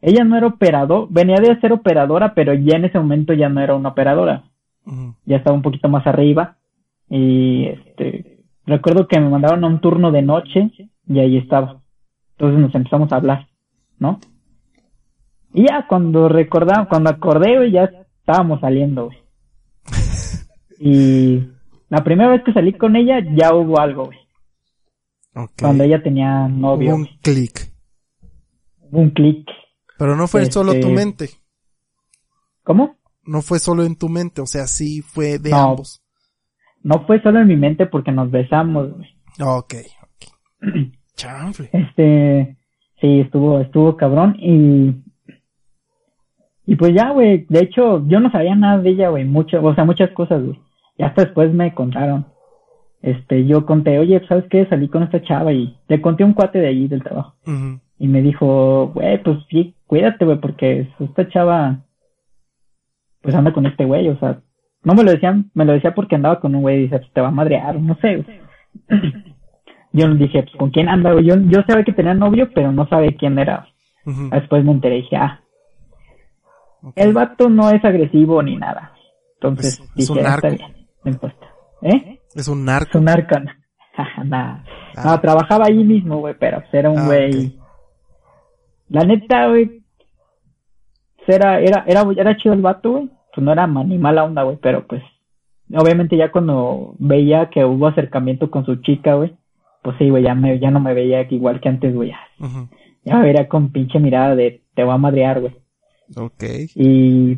C: ella no era operador, venía de ser operadora, pero ya en ese momento ya no era una operadora. Ya estaba un poquito más arriba. Y este recuerdo que me mandaron a un turno de noche y ahí estaba. Entonces nos empezamos a hablar no y ya cuando recordaba cuando acordé güey, ya estábamos saliendo güey. y la primera vez que salí con ella ya hubo algo güey cuando ella tenía novio
B: Hubo un clic.
C: Hubo un clic
B: Pero no fue
C: Este-
B: solo tu mente.
C: cómo
B: No fue solo en tu mente. O sea, sí fue de
C: No.
B: ambos.
C: no fue solo en mi mente porque nos besamos güey.
B: Ok. ok. Chanfle.
C: Este, sí, estuvo, estuvo cabrón y, y pues ya, güey, de hecho, yo no sabía nada de ella, güey, mucho, o sea, muchas cosas, güey, y hasta después me contaron, este, yo conté, oye, ¿sabes qué? Salí con esta chava y le conté a un cuate de allí del trabajo y me dijo, güey, pues sí, cuídate, güey, porque esta chava, pues anda con este güey, o sea, no me lo decían, me lo decía porque andaba con un güey y dice, pues te va a madrear, no sé, güey. Yo le dije, pues con quién anda, güey, yo, yo sabía que tenía novio, pero no sabía quién era. Después me enteré y dije, ah, El vato no es agresivo ni nada. Entonces
B: Es- es
C: dije,
B: un
C: "Ah,
B: narco".
C: está bien, no importa. ¿Eh?
B: Es un
C: Es
B: narco.
C: un narco. no. Nah.
B: Ah.
C: No, trabajaba ahí mismo, güey, pero era un
B: Ah,
C: güey. La neta, güey. pues, Era, era, era, era chido el vato, güey. Pues no era ni mala onda, güey, pero pues. Obviamente ya cuando veía que hubo acercamiento con su chica, güey. Pues sí, güey, ya, me, ya no me veía igual que antes, güey. Ya, ya me veía con pinche mirada de te va a madrear, güey.
B: Ok.
C: Y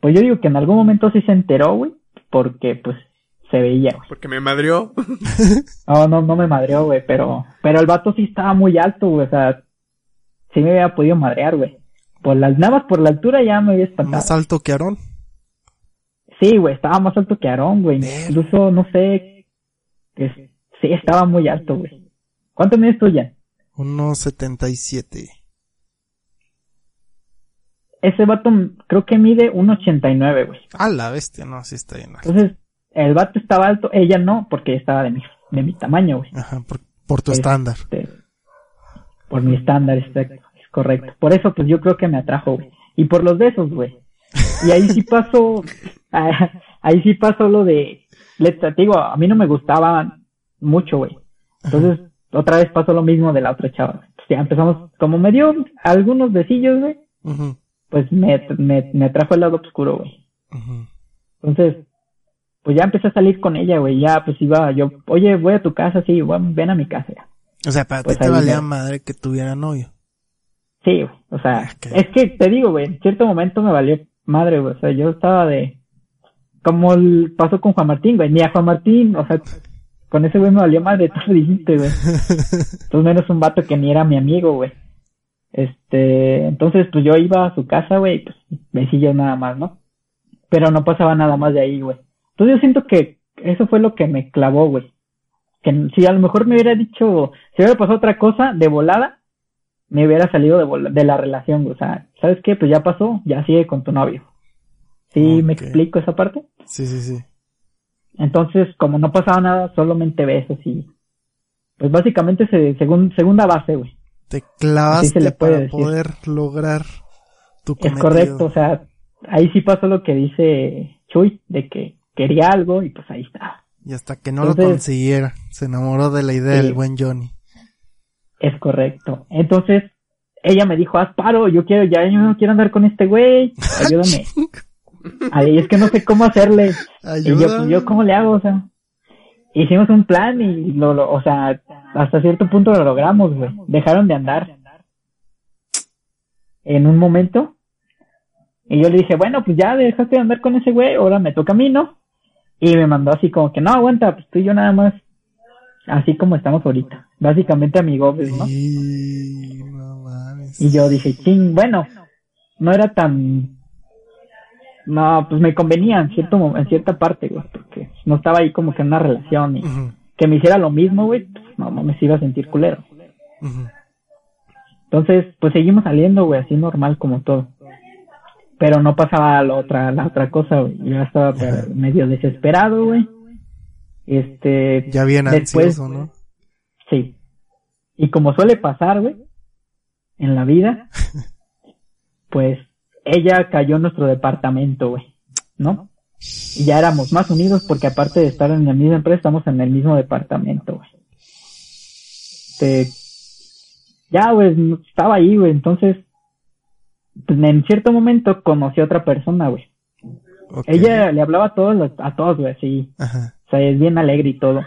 C: pues yo digo que en algún momento sí se enteró, güey, porque pues se veía, güey.
A: Porque me madrió.
C: No, no, no me madreó, güey, pero, pero el vato sí estaba muy alto, güey, o sea, sí me había podido madrear, güey. Por las, nada más por la altura ya me había espantado.
B: Más alto que Aarón.
C: Sí, güey, estaba más alto que Aarón, güey. Incluso, no sé, es- sí, estaba muy alto, güey. ¿Cuánto mides tú ya?
B: 1.77.
C: Ese vato creo que mide 1.89, güey.
B: A la bestia, no, sí está bien. alto.
C: Entonces, el vato estaba alto, ella no, porque estaba de mi, de mi tamaño, güey.
B: Ajá, por, por tu
C: Este,
B: estándar.
C: por mi estándar, exacto, es correcto. Por eso, pues yo creo que me atrajo, güey. Y por los besos, güey. Y ahí sí pasó, ah, ahí sí pasó lo de, le te digo, a mí no me gustaba mucho, güey. Entonces, otra vez pasó lo mismo de la otra chava. Pues ya empezamos, como me dio algunos besillos, güey,
B: Ujú,
C: pues me, me, me atrajo el lado oscuro, güey. Entonces, pues ya empecé a salir con ella, güey. Ya, pues iba yo, oye, voy a tu casa, sí, ven a mi casa. ya.
B: O sea, para
C: Pues
B: ti te valía madre que tuviera novio.
C: Sí, güey. O sea,
B: Ok.
C: es que te digo, güey, en cierto momento me valió madre, güey. O sea, yo estaba de. Como el- pasó con Juan Martín, güey. Ni a Juan Martín, o sea, con ese güey me valió madre, tú lo dijiste, güey. Entonces, menos un vato que ni era mi amigo, güey. Este, entonces, pues yo iba a su casa, güey, y, pues besillos nada más, ¿no? Pero no pasaba nada más de ahí, güey. Entonces, yo siento que eso fue lo que me clavó, güey. Que si a lo mejor me hubiera dicho, si hubiera pasado otra cosa de volada, me hubiera salido de, de la relación, güey. O sea, ¿sabes qué? Pues ya pasó, ya sigue con tu novio. ¿Sí me explico esa parte?
B: Sí, sí, sí.
C: Entonces, como no pasaba nada, solamente besos y... pues básicamente se, segun, segunda base, güey.
B: Te clavaste
C: le
B: para
C: decir.
B: poder lograr tu
C: Es
B: cometido.
C: correcto, o sea, ahí sí pasó lo que dice Chuy, de que quería algo y pues ahí está.
B: Y hasta que no lo consiguiera, se enamoró de la idea
C: Sí.
B: del buen Johnny.
C: Es correcto. Entonces, ella me dijo, haz paro, yo quiero, ya yo no quiero andar con este güey, ayúdame. Ay, es que no sé cómo hacerle. Y yo, pues, yo, ¿cómo le hago? O sea, hicimos un plan y lo, lo- o sea, hasta cierto punto lo logramos, güey. Dejaron de andar. En un momento. Y yo le dije, bueno, pues ya dejaste de andar con ese güey, ahora me toca a mí, ¿no? Y me mandó así como que, no, aguanta, pues tú y yo nada más. Así como estamos ahorita. Básicamente amigos, ¿no?
B: Y... no mames.
C: Y yo dije, ching, bueno, no era tan... No, pues me convenía en, cierto, en cierta parte, güey, porque no estaba ahí como que en una relación y que me hiciera lo mismo, güey, no mames, iba a sentir culero. Entonces, pues seguimos saliendo, güey, así normal como todo. Pero no pasaba la otra, la otra cosa, güey. Yo estaba medio desesperado, güey. Este,
B: Ya bien
C: Después-
B: ansioso, ¿no?
C: Sí. Y como suele pasar, güey, en la vida, pues ella cayó en nuestro departamento, güey, ¿no? Y ya éramos más unidos porque aparte de estar en la misma empresa, estamos en el mismo departamento, güey. Este, ya, güey, estaba ahí, güey, entonces, pues, en cierto momento conocí a otra persona, güey. Ella le hablaba a todos, los- a todos, güey, así,
B: Ajá.
C: o sea, es bien alegre y todo.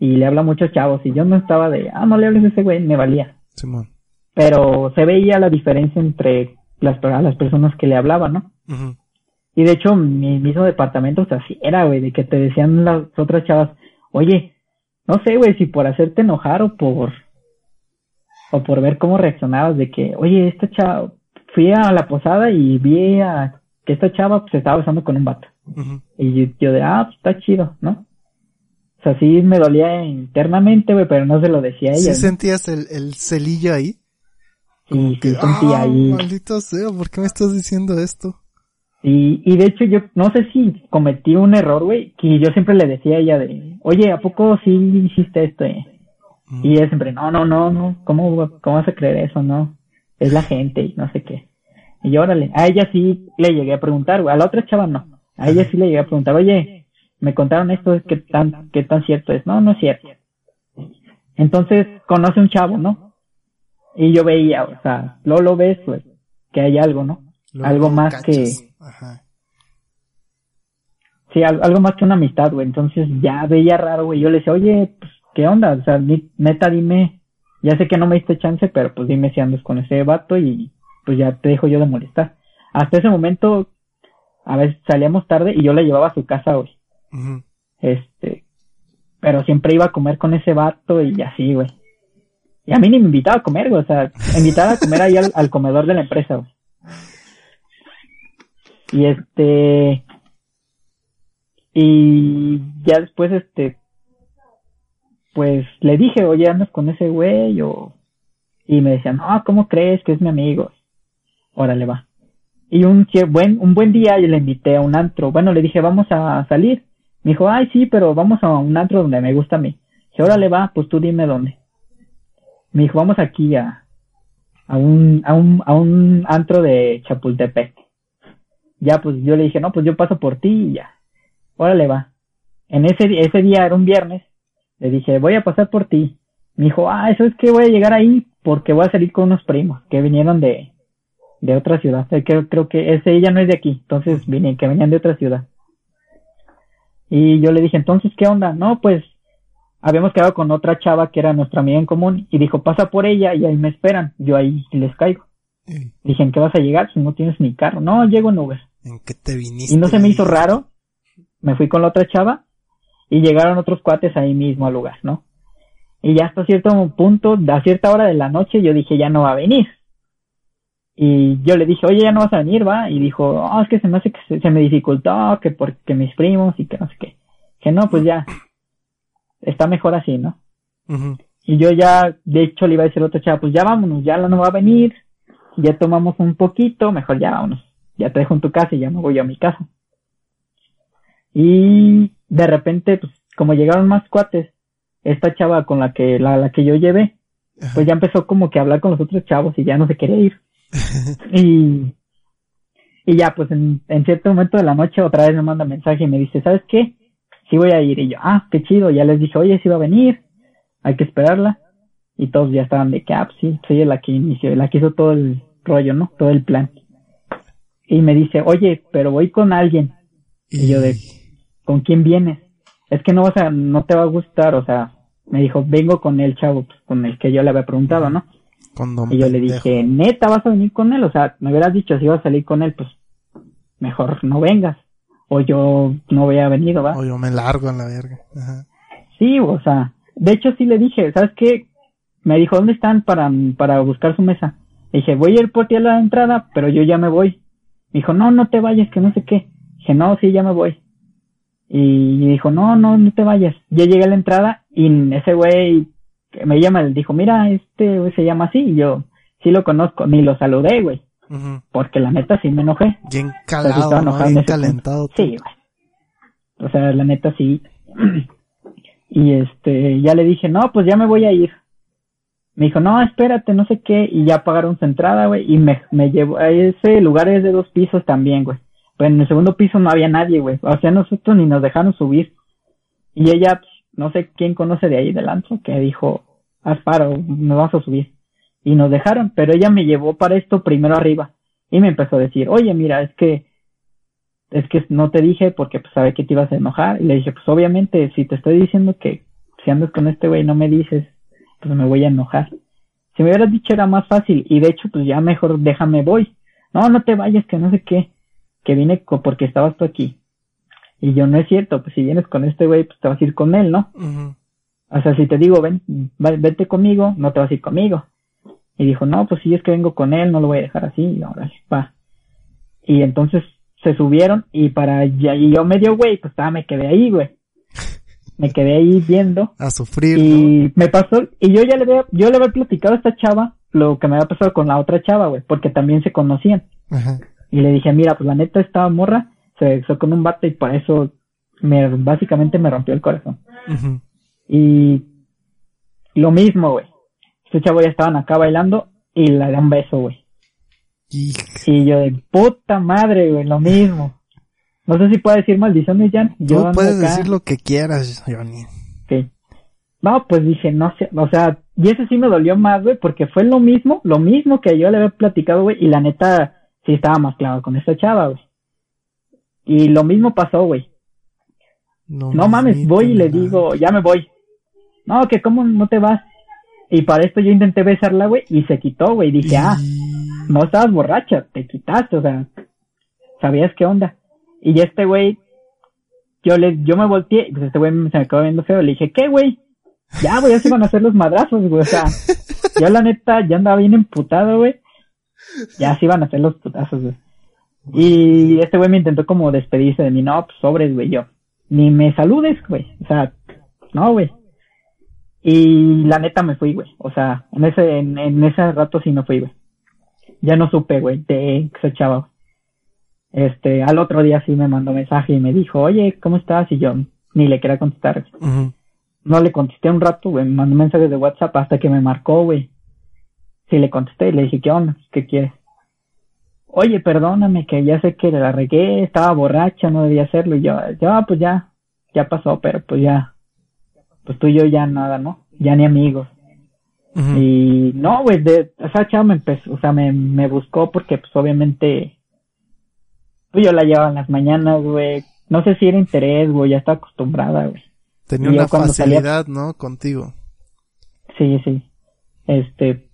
C: Y le habla a muchos chavos. Y yo no estaba de, ah, no le hables a ese güey, me valía.
B: Simón.
C: Pero se veía la diferencia entre las, las personas que le hablaban, ¿no? Y de hecho, mi mismo departamento, o sea, así era, güey, de que te decían las otras chavas, oye, no sé, güey, si por hacerte enojar o por, o por ver cómo reaccionabas, de que, oye, esta chava, fui a la posada y vi a que esta chava pues, se estaba besando con un vato. Y yo, yo de, ah, pues está chido, ¿no? O sea, sí me dolía internamente, güey, pero no se lo decía a
B: ¿Sí
C: ella. ¿no?
B: sentías el, el celillo ahí?
C: Sí,
B: Que,
C: sí sentía
B: ah,
C: ahí.
B: maldito sea, ¿por qué me estás diciendo esto?
C: Y, y de hecho yo no sé si cometí un error, güey, que yo siempre le decía a ella de, oye, ¿a poco sí hiciste esto? eh?"
B: Mm.
C: Y ella siempre, no, no, no, no, ¿cómo, cómo vas a creer eso? No, es la gente y no sé qué. Y yo, órale, a ella sí le llegué a preguntar, güey, a la otra chava no. A ella sí le llegué a preguntar, oye, me contaron esto, ¿qué tan, qué tan cierto es? No, no es cierto. Entonces, conoce un chavo, ¿no? Y yo veía, o sea, luego lo ves, güey, que hay algo, ¿no?
B: Luego
C: algo
B: lo
C: más
B: cachas. Ajá.
C: Sí, al- algo más que una amistad, güey. Entonces ya veía raro, güey. Yo le decía, oye, pues, ¿qué onda? O sea, neta, dime. Ya sé que no me diste chance, pero pues dime si andas con ese vato y pues ya te dejo yo de molestar. Hasta ese momento, a veces salíamos tarde y yo la llevaba a su casa, güey. Este, pero siempre iba a comer con ese vato y así, güey. Y a mí ni me invitaba a comer, güey. O sea, me invitaba a comer ahí al, al comedor de la empresa, güey. Y este, y ya después, este, pues le dije, oye, andas con ese güey o, y me decían, no, ¿cómo crees que es mi amigo? Órale, va. Y un buen, un buen día yo le invité a un antro. Bueno, le dije, vamos a salir. Me dijo, ay, sí, pero vamos a un antro donde me gusta a mí. Dije, órale, va, pues tú dime dónde. Me dijo, vamos aquí a, a un, a un, a un antro de Chapultepec. Ya, pues yo le dije, no, pues yo paso por ti y ya. Órale, va. En ese, ese día era un viernes. Le dije, voy a pasar por ti. Me dijo, ah, eso es que voy a llegar ahí porque voy a salir con unos primos que vinieron de, de otra ciudad. Eh, Creo, creo que ese ella no es de aquí, entonces vine, que venían de otra ciudad. Y yo le dije, entonces, ¿qué onda? No, pues, habíamos quedado con otra chava que era nuestra amiga en común y dijo, pasa por ella y ahí me esperan. Yo ahí les caigo.
B: Ey,
C: Dije, ¿en qué vas a llegar si no tienes ni carro? No, llego en Uber.
B: ¿En qué te viniste?
C: Y no se me hizo raro. Me fui con la otra chava y llegaron otros cuates ahí mismo al lugar, ¿no? Y ya hasta cierto punto, a cierta hora de la noche, yo dije, ya no va a venir. Y yo le dije, oye, ya no vas a venir, va. Y dijo, oh, es que se me hace que se, se me dificultó, que porque mis primos y que no sé qué. Que no, pues ya. Está mejor así, ¿no? Y yo ya, de hecho, le iba a decir a otra chava, pues ya vámonos, ya la no va a venir, ya tomamos un poquito, mejor ya vámonos. Ya te dejo en tu casa y ya me voy a mi casa. Y de repente, pues, como llegaron más cuates, esta chava con la que, la, la que yo llevé, pues ya empezó como que a hablar con los otros chavos y ya no se quería ir. y, y ya, pues en, en cierto momento de la noche otra vez me manda mensaje y me dice, ¿sabes qué? Sí voy a ir. Y yo, ah, qué chido. Ya les dije, oye, sí va a venir. Hay que esperarla. Y todos ya estaban de que, ah, pues sí, soy la que inició, la que hizo todo el rollo, ¿no? Todo el plan. Y me dice, oye, pero voy con alguien. Y yo de, ¿con quién vienes? Es que no vas a, no te va a gustar, o sea, me dijo, vengo con el chavo, pues, con el que yo le había preguntado, ¿no?
B: Con don
C: Y yo le dije, neta, vas a venir con él, o sea, me hubieras dicho si iba a salir con él, pues mejor no vengas. O yo no hubiera venido, ¿va?
B: O yo me largo a la verga. Ajá.
C: Sí, o sea, de hecho sí le dije, ¿sabes qué? Me dijo, ¿dónde están para, para buscar su mesa? Le dije, voy a ir por ti a la entrada, pero yo ya me voy. Me dijo, no, no te vayas, que no sé qué. Dije, no, sí, ya me voy. Y dijo, no, no, no te vayas. Yo llegué a la entrada y ese güey que me llama, dijo, mira, este güey se llama así. Y yo, sí lo conozco, ni lo saludé, güey. Porque la neta sí me enojé.
B: Bien calado, Bien
C: punto.
B: calentado.
C: Sí, güey. O sea, la neta sí. Y este, ya le dije, no, pues ya me voy a ir. Me dijo, no, espérate, no sé qué. Y ya pagaron su entrada, güey. Y me, me llevó, a ese lugar es de dos pisos también, güey. Pero en el segundo piso no había nadie, güey. O sea, nosotros ni nos dejaron subir. Y ella, pues, no sé quién conoce de ahí del antro, que dijo, haz paro, me vas a subir. Y nos dejaron, pero ella me llevó para esto primero arriba. Y me empezó a decir, oye, mira, es que es que no te dije porque pues sabe que te ibas a enojar. Y le dije, pues obviamente, si te estoy diciendo que si andas con este güey no me dices, pues me voy a enojar. Si me hubieras dicho era más fácil. Y de hecho, pues ya mejor déjame voy. No, no te vayas, que no sé qué. Que vine porque estabas tú aquí. Y yo, no es cierto, pues si vienes con este güey, pues te vas a ir con él, ¿no? O sea, si te digo, ven, va- vete conmigo, no te vas a ir conmigo. Y dijo, no, pues si es que vengo con él, no lo voy a dejar así, y órale, va. Y entonces se subieron y para, y yo medio güey, pues ah, me quedé ahí, güey. Me quedé ahí viendo
B: A sufrir, ¿no?
C: y me pasó, y yo ya le había, yo le había platicado a esta chava lo que me había pasado con la otra chava, güey, porque también se conocían.
B: Ajá.
C: Y le dije, mira, pues la neta esta morra se besó con un vato y por eso me, básicamente me rompió el corazón. Y lo mismo, güey. Este chavo ya estaban acá bailando y le dan beso, güey.
B: Y
C: Y yo de puta madre, güey, lo mismo. No sé si puedo decir maldiciones, Jan. Yo
B: tú puedes
C: acá,
B: decir lo que quieras, Johnny.
C: ok. No, pues dije, no sé, o sea, y eso sí me dolió más, güey, porque fue lo mismo, lo mismo que yo le había platicado, güey, y la neta sí estaba más claro con esta chava, güey. Y lo mismo pasó, güey. No mames, voy y le digo, ya me voy. No, que cómo no te vas. Y para esto yo intenté besarla, güey, y se quitó, güey. Dije, ah, no estabas borracha, te quitaste, o sea, sabías qué onda. Y este güey, yo le, yo me volteé, pues este güey se me acabó viendo feo, le dije, ¿qué, güey? Ya, güey, ya se van a hacer los madrazos, güey, o sea, yo la neta ya andaba bien emputado, güey. Ya se iban a hacer los putazos. Y este güey me intentó como despedirse de mí, no, pues sobres, güey, yo. Ni me saludes, güey, o sea, no, güey. Y la neta me fui, güey, o sea, en ese, en, ese rato sí me fui, güey ya no supe, güey, de ese chavo. Este, al otro día sí me mandó mensaje y me dijo, oye, ¿cómo estás? Y yo ni le quería contestar. No le contesté un rato, güey, me mandó mensajes de WhatsApp hasta que me marcó, güey. Sí le contesté y le dije, ¿qué onda? ¿Qué quieres? Oye, perdóname, que ya sé que la regué, estaba borracha, no debía hacerlo. Y yo, ya, pues ya, ya pasó, pero pues ya, pues tú y yo ya nada, ¿no? Ya ni amigos. Y no, güey, de, esa chava me empezó, o sea, me, me buscó porque pues obviamente yo la llevaba en las mañanas, güey. No sé si era interés, güey, ya está acostumbrada, güey.
B: Tenía
C: y
B: una
C: salía-
B: facilidad, ¿no? Contigo.
C: Sí, sí. Este,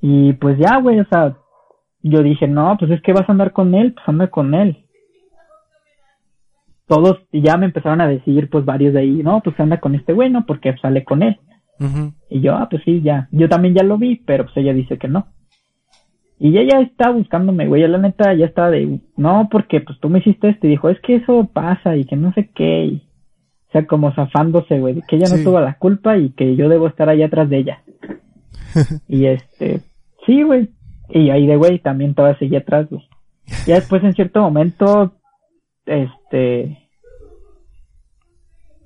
C: y pues ya, güey, o sea, yo dije, no, pues es que vas a andar con él, pues anda con él. Todos, y ya me empezaron a decir, pues varios de ahí, no, pues anda con este güey, ¿no? Porque sale con él. Y yo, ah, pues sí, ya. Yo también ya lo vi, pero pues ella dice que no. Y ella está buscándome, güey. La neta ya está de, no, porque pues tú me hiciste esto. Y dijo, es que eso pasa y que no sé qué. Y, o sea, como zafándose, güey, de que ella no tuvo la culpa y que yo debo estar ahí atrás de ella. y este, sí, güey. Y ahí de güey también todavía seguía atrás, güey. Ya después en cierto momento, este,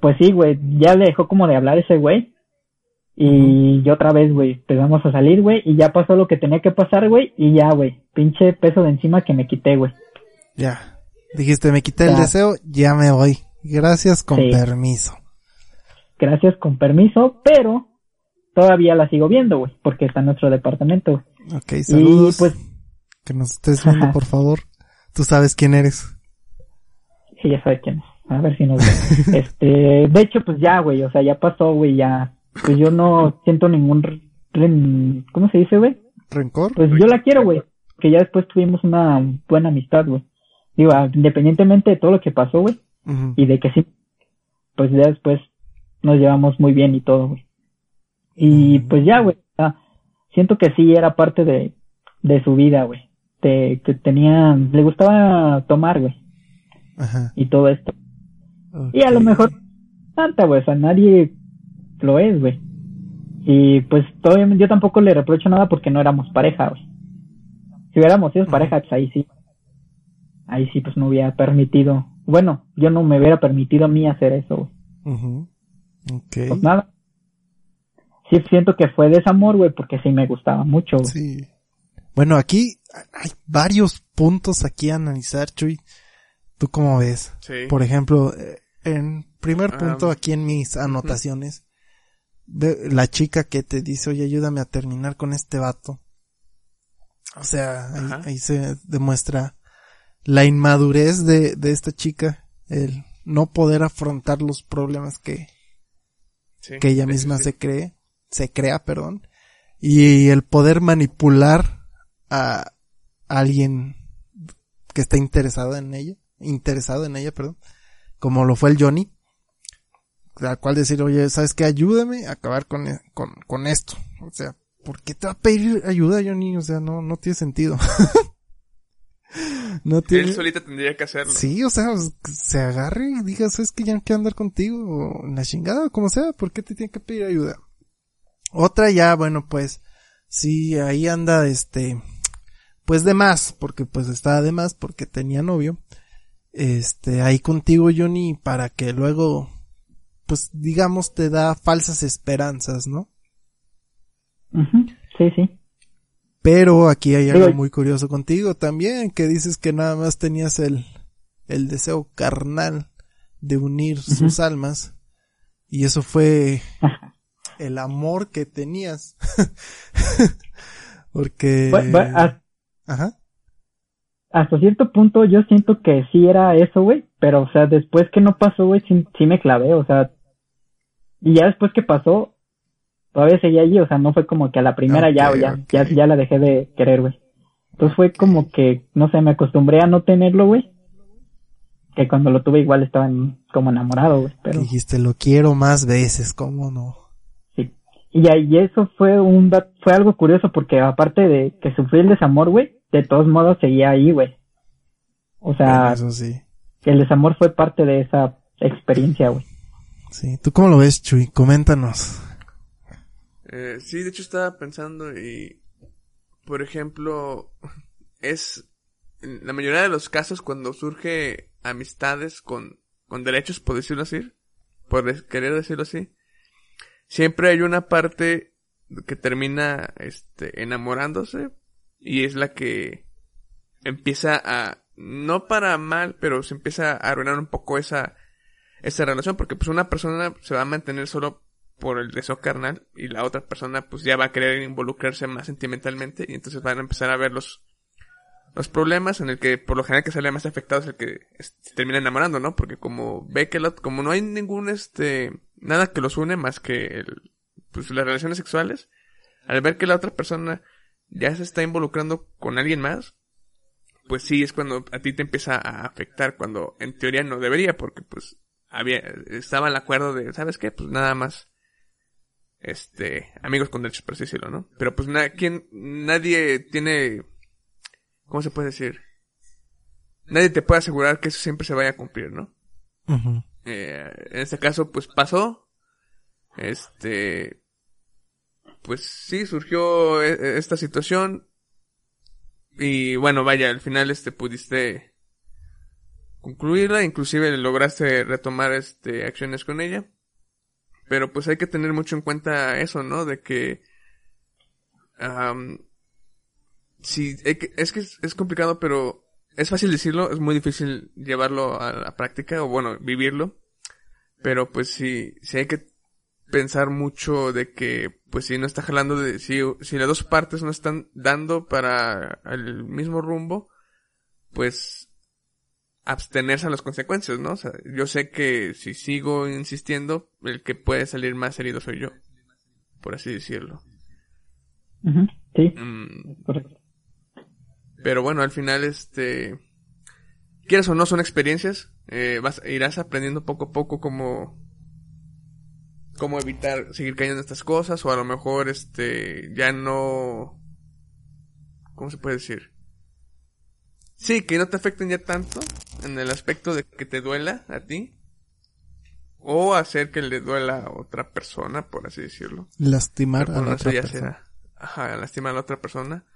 C: pues sí, güey, ya le dejó como de hablar ese güey. Y yo otra vez, güey, empezamos a salir, güey, y ya pasó lo que tenía que pasar, güey, y ya, güey, pinche peso de encima que me quité, güey.
B: Ya. Dijiste, me quité el deseo, ya me voy. Gracias, con
C: Sí.
B: permiso.
C: Gracias, con permiso, pero todavía la sigo viendo, güey, porque está en nuestro departamento. güey.
B: Ok, saludos.
C: Y pues,
B: Que nos estés viendo,
C: Ajá.
B: por favor. Tú sabes quién eres.
C: sí, ya sabe quién es. A ver si nos ve. Este, de hecho, pues ya, güey, o sea, ya pasó, güey, ya. Pues yo no siento ningún, re- ren- ¿cómo se dice, güey?
B: ¿Rencor?
C: Pues yo la quiero, güey. Que ya después tuvimos una buena amistad, güey. Digo, ah, independientemente de todo lo que pasó, güey. Y de que sí, pues ya después nos llevamos muy bien y todo, güey. Y pues ya, güey. siento que sí era parte de, de su vida, güey. De que tenía, le gustaba tomar, güey.
B: Ajá.
C: Y todo esto. Y a lo mejor tanta, güey, o sea, nadie lo es, güey. Y pues todavía yo tampoco le reprocho nada porque no éramos pareja, güey. Si hubiéramos sido pareja, pues ahí sí. Ahí sí, pues no hubiera permitido. Bueno, yo no me hubiera permitido a mí hacer eso, güey.
B: Ujú. Ok.
C: Pues nada. Sí siento que fue desamor, güey, porque sí me gustaba mucho, güey.
B: Sí. Bueno, aquí hay varios puntos aquí a analizar, Chuy. ¿Tú cómo ves?
A: Sí.
B: Por ejemplo, eh, en primer punto
A: Ah,
B: aquí en mis anotaciones, la chica que te dice, oye, ayúdame a terminar con este vato. O sea, ahí, se demuestra la inmadurez de, de esta chica, el no poder afrontar los problemas que,
A: sí,
B: que ella misma
A: sí.
B: se cree, se crea, perdón, y el poder manipular a alguien que está interesado en ella, interesado en ella, perdón, como lo fue el Johnny, al cual decir, oye, ¿sabes qué? Ayúdame a acabar con, e- con, con esto. O sea, ¿por qué te va a pedir ayuda, Johnny? O sea, no, no tiene sentido. no tiene...
A: Él solita tendría que hacerlo.
B: Sí, o sea, pues, se agarre y diga, ¿sabes que ya no quiero andar contigo? O en la chingada, como sea, ¿por qué te tiene que pedir ayuda? Otra ya, bueno, pues, sí, ahí anda, este, pues de más, porque pues estaba de más, porque tenía novio. Este, ahí contigo, Johnny, para que luego, pues, digamos, te da falsas esperanzas, ¿no?
C: Ujú, Sí, sí.
B: Pero aquí hay algo muy curioso contigo también, que dices que nada más tenías el, el deseo carnal de unir sus almas. Y eso fue el amor que tenías. Porque... Ajá.
C: hasta cierto punto yo siento que sí era eso, güey. Pero, o sea, después que no pasó, güey, sí, sí me clavé, o sea. Y ya después que pasó, todavía seguía allí, o sea, no fue como que a la primera ya, ya, ya, ya la dejé de querer, güey. Entonces fue como que, no sé, me acostumbré a no tenerlo, güey. Que cuando lo tuve igual estaba en- como enamorado, güey. Pero
B: Dijiste, lo quiero más veces, ¿cómo no?
C: sí. Y, y eso fue un fue algo curioso porque aparte de que sufrí el desamor, güey, de todos modos seguía ahí, güey. O sea,
B: Bueno, eso sí.
C: el desamor fue parte de esa experiencia, güey.
B: Sí. ¿Tú cómo lo ves, Chuy? Coméntanos.
A: Eh, sí, de hecho estaba pensando y, por ejemplo, es en la mayoría de los casos cuando surge amistades con, con derechos, por decirlo así, por querer decirlo así, siempre hay una parte que termina, este, enamorándose y es la que empieza a, no para mal, pero se empieza a arruinar un poco esa, esa relación porque pues una persona se va a mantener solo por el deseo carnal y la otra persona pues ya va a querer involucrarse más sentimentalmente y entonces van a empezar a ver los los problemas en el que por lo general que sale más afectado es el que se termina enamorando, ¿no? Porque como ve que el ot- como no hay ningún este nada que los une más que el, pues las relaciones sexuales, al ver que la otra persona ya se está involucrando con alguien más, pues sí es cuando a ti te empieza a afectar cuando en teoría no debería porque pues había estaba el acuerdo de sabes qué pues nada más este amigos con derechos por así decirlo no pero pues na nadie tiene cómo se puede decir nadie te puede asegurar que eso siempre se vaya a cumplir no eh, en este caso pues pasó este pues sí surgió e- e- esta situación. Y bueno vaya al final este pudiste concluirla, inclusive lograste retomar este acciones con ella. Pero pues hay que tener mucho en cuenta eso, ¿no? De que sí, es que es complicado, pero es fácil decirlo, es muy difícil llevarlo a la práctica o bueno, vivirlo. Pero pues sí, sí hay que pensar mucho de que pues si no está jalando de si, si las dos partes no están dando para el mismo rumbo, pues abstenerse a las consecuencias, ¿no? O sea, yo sé que si sigo insistiendo, el que puede salir más herido soy yo, por así decirlo.
C: Sí, mm. correcto.
A: Pero bueno, al final, este, quieras o no, son experiencias, eh, vas, irás aprendiendo poco a poco cómo, cómo evitar seguir cayendo en estas cosas, o a lo mejor, este, ya no, ¿cómo se puede decir? Sí, que no te afecten ya tanto en el aspecto de que te duela a ti. O hacer que le duela a otra persona, por así decirlo.
B: Lastimar a la otra persona.
A: ajá, lastimar a la otra persona.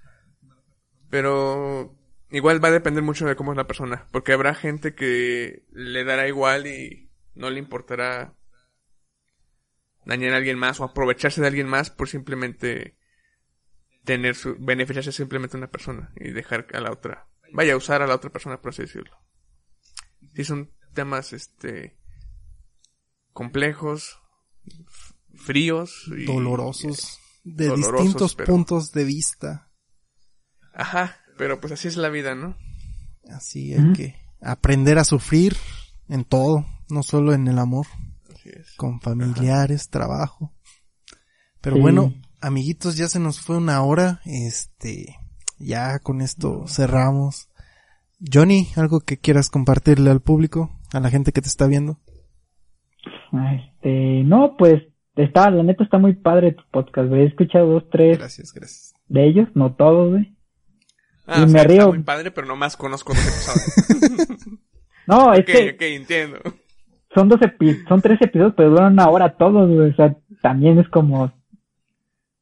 A: Pero igual va a depender mucho de cómo es la persona. Porque habrá gente que le dará igual y no le importará dañar a alguien más o aprovecharse de alguien más por simplemente tener su, beneficiarse simplemente una persona y dejar a la otra, vaya a usar a la otra persona por así decirlo. Sí son temas, este, complejos, fríos
B: y dolorosos, de distintos puntos de vista.
A: Ajá, pero pues así es la vida, ¿no?
B: Así hay que aprender a sufrir en todo, no solo en el amor. Así es. Con familiares, trabajo. Pero bueno, amiguitos, ya se nos fue una hora. Este, ya con esto cerramos. Johnny, algo que quieras compartirle al público, a la gente que te está viendo.
C: Este, no, pues está, la neta está muy padre tu podcast, He escuchado dos, tres.
B: Gracias, gracias.
C: De ellos, no todos, güey.
A: Ah, y me río. muy padre, pero nomás conozco dos episodios.
C: no, es que.
A: Ok, entiendo.
C: Son dos episodios, son tres episodios, pero duran una hora todos, güey. O sea, también es como.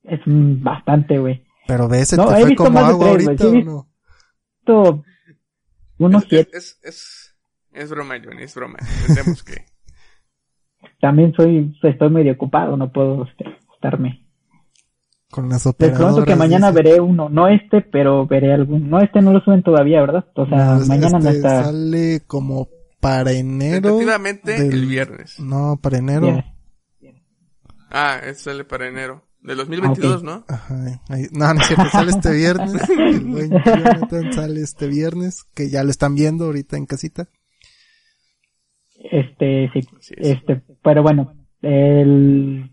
C: Es bastante, güey.
B: Pero de ese no, te fue como agua ahorita, ¿o no?
C: Visto unos
A: es, Es, es, es, broma, Johnny, es broma. Entendemos que.
C: También soy, estoy medio ocupado, no puedo este, estarme
B: con las operadoras.
C: Les pronto que mañana veré uno, no este, pero veré algún. No, este no lo suben todavía, ¿verdad? O sea, mañana no este está.
B: Sale como para enero.
A: Efectivamente, el viernes.
B: No, para enero.
A: Ah, este sale para enero. De 2022, ¿no?
B: Ajá. no, no es cierto, sale este viernes. el buen Jonathan sale este viernes, que ya lo están viendo ahorita en casita.
C: Este, sí. Este, pero bueno, el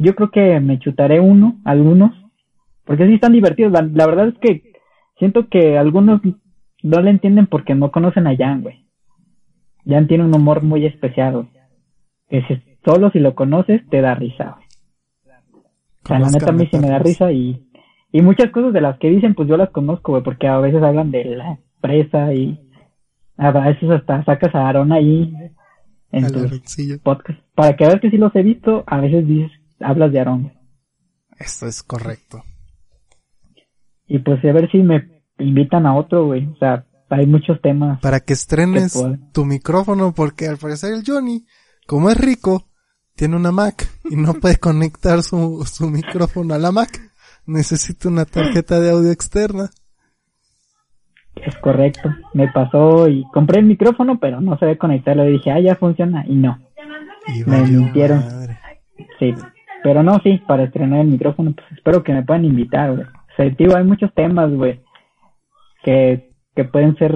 C: yo creo que me chutaré uno, algunos, porque sí están divertidos. La, verdad es que siento que algunos no le entienden porque no conocen a Jan, güey. Jan tiene un humor muy especial, Que si, solo si lo conoces te da risa, güey. O sea, la neta a mí sí me da risa y, y muchas cosas de las que dicen, pues yo las conozco, güey, porque a veces hablan de la presa y a veces hasta sacas a Aaron ahí en tu podcast. Para que veas que sí los he visto, a veces dices, hablas de Aarón.
B: Esto es correcto.
C: Y pues a ver si me invitan a otro, güey. O sea, hay muchos temas.
B: Para que estrenes tu micrófono, porque al parecer el Johnny, como es rico, tiene una Mac y no puede conectar su, su micrófono a la Mac. Necesita una tarjeta de audio externa.
C: Es correcto. Me pasó y compré el micrófono, pero no sabía conectarlo. Y dije, ah, ya funciona. Y no. me mintieron. Sí. Pero no, sí, para estrenar el micrófono, pues espero que me puedan invitar, güey. O sea, tío, hay muchos temas, güey, que, que pueden ser,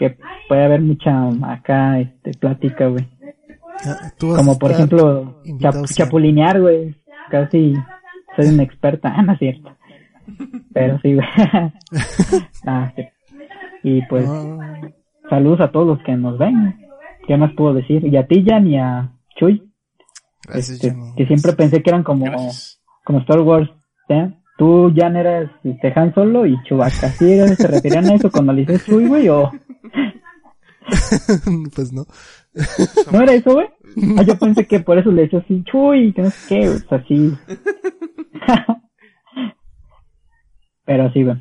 C: que puede haber mucha acá, este, plática, güey. Como por ejemplo, chapulinear, güey. Casi soy una experta, ah, no es cierto. Pero sí, güey. ah, sí. Y pues, saludos a todos los que nos ven. ¿Qué más puedo decir? Y a ti, Jan, y a Chuy. Este, que siempre pensé que eran como, como Star Wars. ¿eh? Tú, Jan, eras este, Han Solo y Chewbacca. ¿Sí se referían a eso cuando le dices Chuy, güey? O...
B: pues no.
C: ¿No era eso, güey? Ah, yo pensé que por eso le decía así, Chuy, que no sé qué, o sea, así. Pero sí, güey.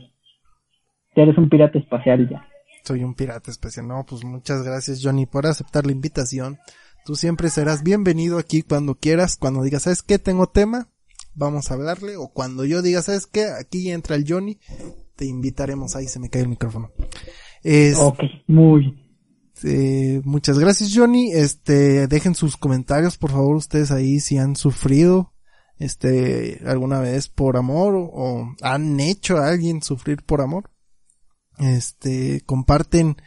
C: Eres un pirata espacial ya.
B: Soy un pirata especial. No, pues muchas gracias Johnny por aceptar la invitación. Tú siempre serás bienvenido aquí cuando quieras, cuando digas, ¿sabes qué? Tengo tema, vamos a hablarle. O cuando yo diga, ¿sabes qué? Aquí entra el Johnny, te invitaremos. Ahí se me cae el micrófono. Es,
C: Ok, muy.
B: Eh, muchas gracias Johnny. Este, dejen sus comentarios, por favor, ustedes ahí si han sufrido, este, alguna vez por amor o, o han hecho a alguien sufrir por amor. Este, comparten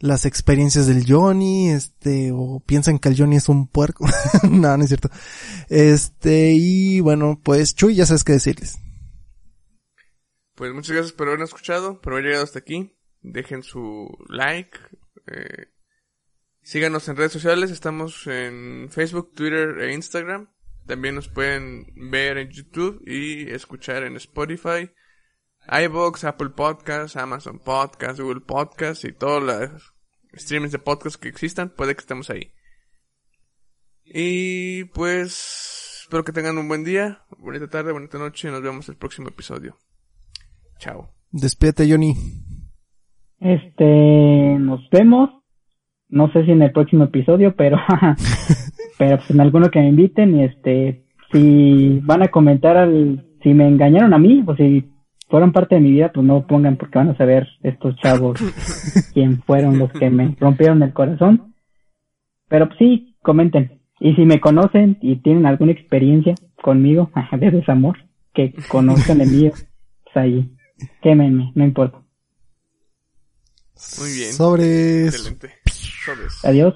B: las experiencias del Johnny, este, o piensan que el Johnny es un puerco. no, no es cierto. Este, y bueno, pues Chuy, ya sabes qué decirles.
A: Pues muchas gracias por habernos escuchado, por haber llegado hasta aquí. Dejen su like. Eh, síganos en redes sociales. Estamos en Facebook, Twitter e Instagram. También nos pueden ver en YouTube y escuchar en Spotify, iVoox, Apple Podcasts, Amazon Podcasts, Google Podcasts y todos los streamings de podcast que existan. Puede que estemos ahí. Y pues espero que tengan un buen día, bonita tarde, bonita noche. Nos vemos el próximo episodio. Chao.
B: Despídete Johnny.
C: Este, nos vemos. No sé si en el próximo episodio, pero, pero pues en alguno que me inviten y este, si van a comentar al, si me engañaron a mí o si fueron parte de mi vida, pues no pongan porque van a saber estos chavos quién fueron los que me rompieron el corazón. Pero pues sí, comenten. Y si me conocen y tienen alguna experiencia conmigo de desamor, que conozcan de mí, pues ahí, quémenme, no importa.
A: Muy bien.
B: Sobres.
A: Excelente. Sobres.
C: Adiós.